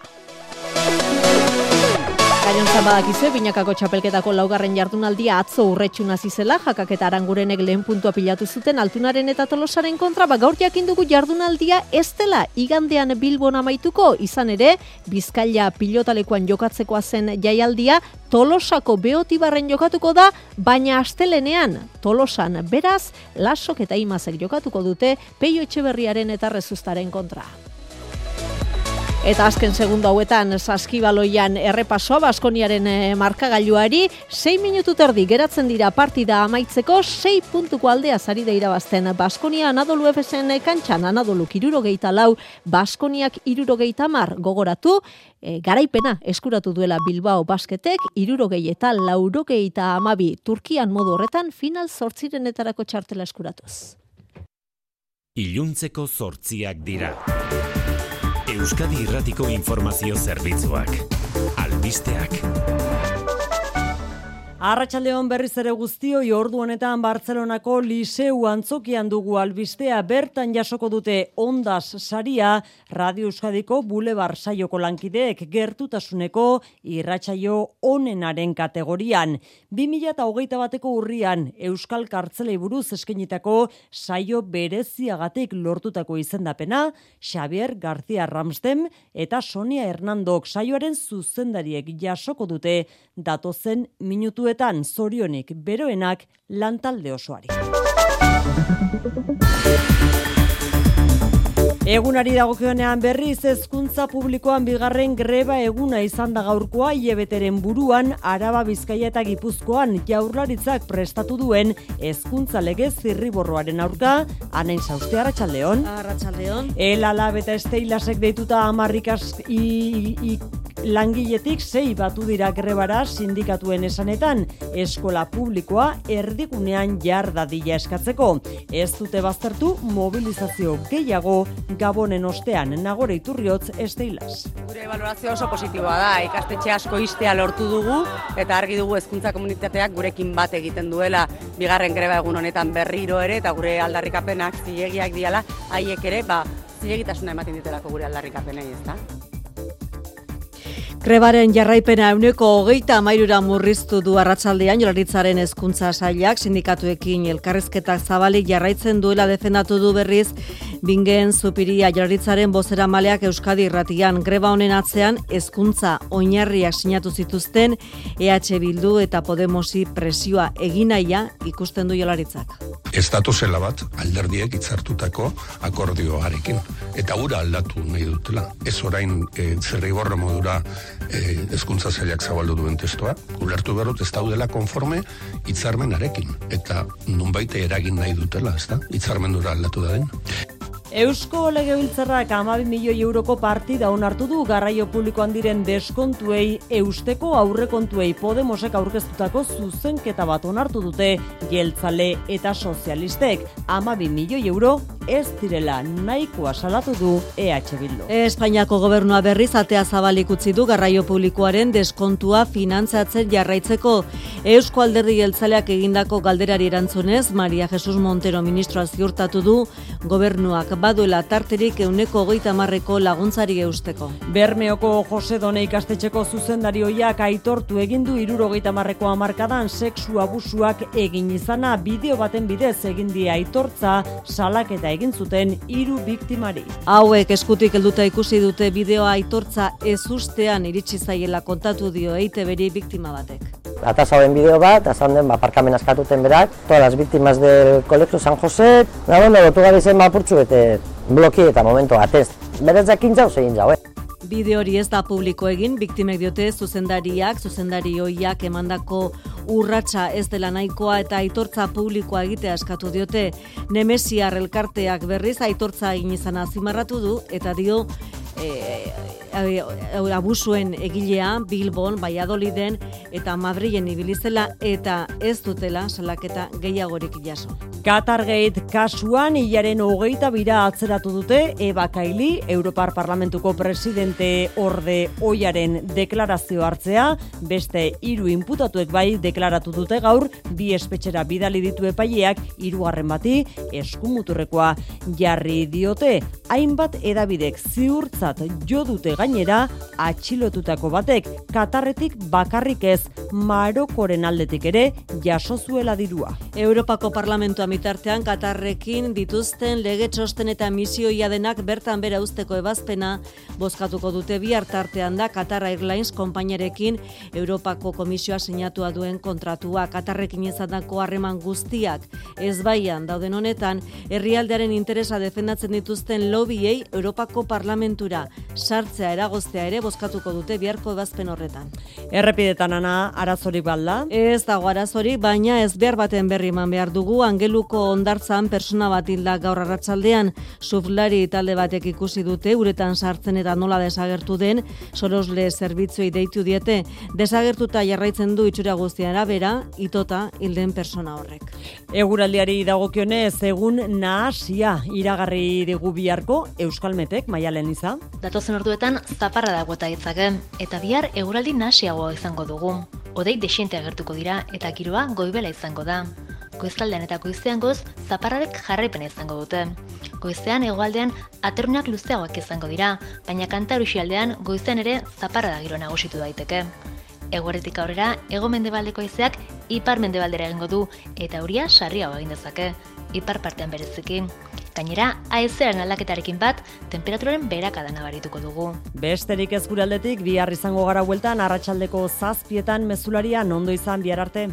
Gaion zabadakizue, binakako txapelketako laugarren jardunaldia atzo urretxun zela, jakak eta arangurenek lehen puntua pilatu zuten altunaren eta tolosaren kontra, ba gaur jakindugu jardunaldia ez dela igandean bilbon amaituko, izan ere, bizkaila pilotalekuan jokatzekoa zen jaialdia, tolosako beotibarren jokatuko da, baina astelenean, tolosan beraz, lasok eta imazek jokatuko dute, peio etxeberriaren eta rezustaren kontra. Eta azken segundo hauetan saskibaloian errepasoa Baskoniaren eh, markagailuari 6 minutu terdi geratzen dira partida amaitzeko 6 puntuko aldea zari da irabazten Baskonia Anadolu Efesen kantxan Anadolu kirurogeita lau Baskoniak irurogeita mar gogoratu e, garaipena eskuratu duela Bilbao basketek irurogei eta laurogei eta amabi Turkian modu horretan final zortzirenetarako txartela eskuratuz. Iluntzeko zortziak dira. Euskadi Irratiko Informazio Zerbitzuak. Albisteak. Arratxaldeon berriz ere guztioi ordu honetan Bartzelonako Liseu antzokian dugu albistea bertan jasoko dute ondas saria Radio Euskadiko Bulebar saioko lankideek gertutasuneko irratsaio onenaren kategorian. 2008 bateko urrian Euskal Kartzelei buruz eskenitako saio bereziagatik lortutako izendapena Xavier García Ramstem eta Sonia Hernandok saioaren zuzendariek jasoko dute datozen minutu batzuetan zorionik beroenak lantalde osoari. Egunari dagokionean berriz hezkuntza publikoan bigarren greba eguna izan da gaurkoa hilebeteren buruan Araba Bizkaia eta Gipuzkoan jaurlaritzak prestatu duen hezkuntza legez zirriborroaren aurka. Anain sauste arratsaldeon. Arratsaldeon. El ala beta esteilasek deituta 10 langiletik sei batu dira grebara sindikatuen esanetan. Eskola publikoa erdigunean jar dadila eskatzeko. Ez dute baztertu mobilizazio gehiago gabonen ostean nagore iturriotz esteilas. Gure valorazio oso positiboa da. Ikastetxe asko istea lortu dugu eta argi dugu hezkuntza komunitateak gurekin bat egiten duela bigarren greba egun honetan berriro ere eta gure aldarrikapenak zilegiak diala haiek ere ba zilegitasuna ematen ditelako gure aldarrikapenei ezta? Grebaren jarraipena euneko hogeita amairura murriztu du arratsaldean jolaritzaren hezkuntza sailak sindikatuekin elkarrezketak zabalik jarraitzen duela defendatu du berriz bingen zupiria jolaritzaren bozera maleak Euskadi irratian greba honen atzean hezkuntza oinarriak sinatu zituzten EH Bildu eta Podemosi presioa eginaia ikusten du jolaritzak. Ez zela bat alderdiek itzartutako akordioarekin eta ura aldatu nahi dutela. Ez orain e, zerrigorra modura eh, ezkuntza zailak zabaldu duen testoa, ulertu berot ez daudela konforme hitzarmenarekin eta nunbait eragin nahi dutela, ezta? Hitzarmen dura aldatu da den. Eusko Legebiltzarrak 12 milioi euroko partida onartu du garraio publikoan diren deskontuei eusteko aurrekontuei Podemosek aurkeztutako zuzenketa bat onartu dute jeltzale eta sozialistek. 12 milioi euro ez direla nahikoa salatu du EH Bildu. Espainiako gobernua berriz atea zabalik utzi du garraio publikoaren deskontua finantzatzen jarraitzeko. Eusko Alderdi Jeltzaleak egindako galderari erantzunez, Maria Jesus Montero ministroa ziurtatu du gobernuak baduela tarterik euneko goita marreko laguntzari eusteko. Bermeoko Jose Done ikastetxeko zuzendari hoiak aitortu egindu iruro goita marreko amarkadan sexu abusuak egin izana bideo baten bidez egin die aitortza salak eta egin zuten hiru biktimari. Hauek eskutik helduta ikusi dute bideoa aitortza ez ustean iritsi zaiela kontatu dio eite beri biktima batek. Atasa hoen bideo bat, azan den, ba, parkamen askatuten berak, todas las víctimas del Colegio San José, na, bueno, lotu gabe zen mapurtsu bete bloki eta momento atez. Berez jakin jau, zegin jau, eh? Bideo hori ez da publiko egin, biktimek diote zuzendariak, zuzendari hoiak emandako urratsa ez dela nahikoa eta aitortza publikoa egitea eskatu diote. Nemesiar elkarteak berriz aitortza egin izan azimarratu du eta dio e, abusuen egilea Bilbon, Valladoliden eta Madrilen ibilizela eta ez dutela salaketa gehiagorik jaso. Qatargate kasuan hilaren hogeita bira atzeratu dute Eba Kaili, Europar Parlamentuko presidente orde oiaren deklarazio hartzea, beste hiru inputatuek bai deklaratu dute gaur, bi espetxera bidali ditu epaileak hirugarren bati eskumuturrekoa jarri diote. Hainbat edabidek ziurtzat jo dute gainera atxilotutako batek Katarretik bakarrik ez Marokoren aldetik ere jaso zuela dirua. Europako Parlamentua mitartean Katarrekin dituzten lege txosten eta misioia denak bertan bera usteko ebazpena bozkatuko dute bi hartartean da Qatar Airlines konpainiarekin Europako Komisioa sinatua duen kontratua Katarrekin izandako harreman guztiak ez baian dauden honetan herrialdearen interesa defendatzen dituzten lobbyei Europako Parlamentura sartzea eragoztea ere bozkatuko dute biharko ebazpen horretan. Errepidetan ana arazorik balda? Ez dago arazorik, baina ez behar baten berri eman behar dugu angeluko ondartzan persona bat hilda gaur arratsaldean suflari talde batek ikusi dute uretan sartzen eta nola desagertu den sorosle zerbitzuei deitu diete desagertuta jarraitzen du itxura guztian arabera itota hilden persona horrek. Eguraldiari dagokionez egun nahasia iragarri digu biharko Euskalmetek maialen iza. Datozen orduetan zaparra dago eta itzake, eta bihar eguraldi nahasiagoa izango dugu. Odei desiente agertuko dira eta giroa goibela izango da. Goizaldean eta goizean goz, zaparrarek jarraipena izango dute. Goizean egoaldean aterrunak luzeagoak izango dira, baina kantarusi aldean goizean ere zaparra da giro nagusitu daiteke. Eguerretik aurrera, ego mendebaldeko izeak ipar mendebaldera egingo du eta auria sarriago egin dezake, ipar partean bereziki. Gainera, aezearen aldaketarekin bat, temperaturaren berakada nabarituko dugu. Besterik ez gure aldetik, bihar izango gara hueltan, arratsaldeko zazpietan mezularia ondo izan bihar arte.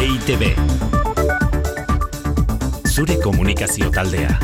EITB Zure komunikazio taldea.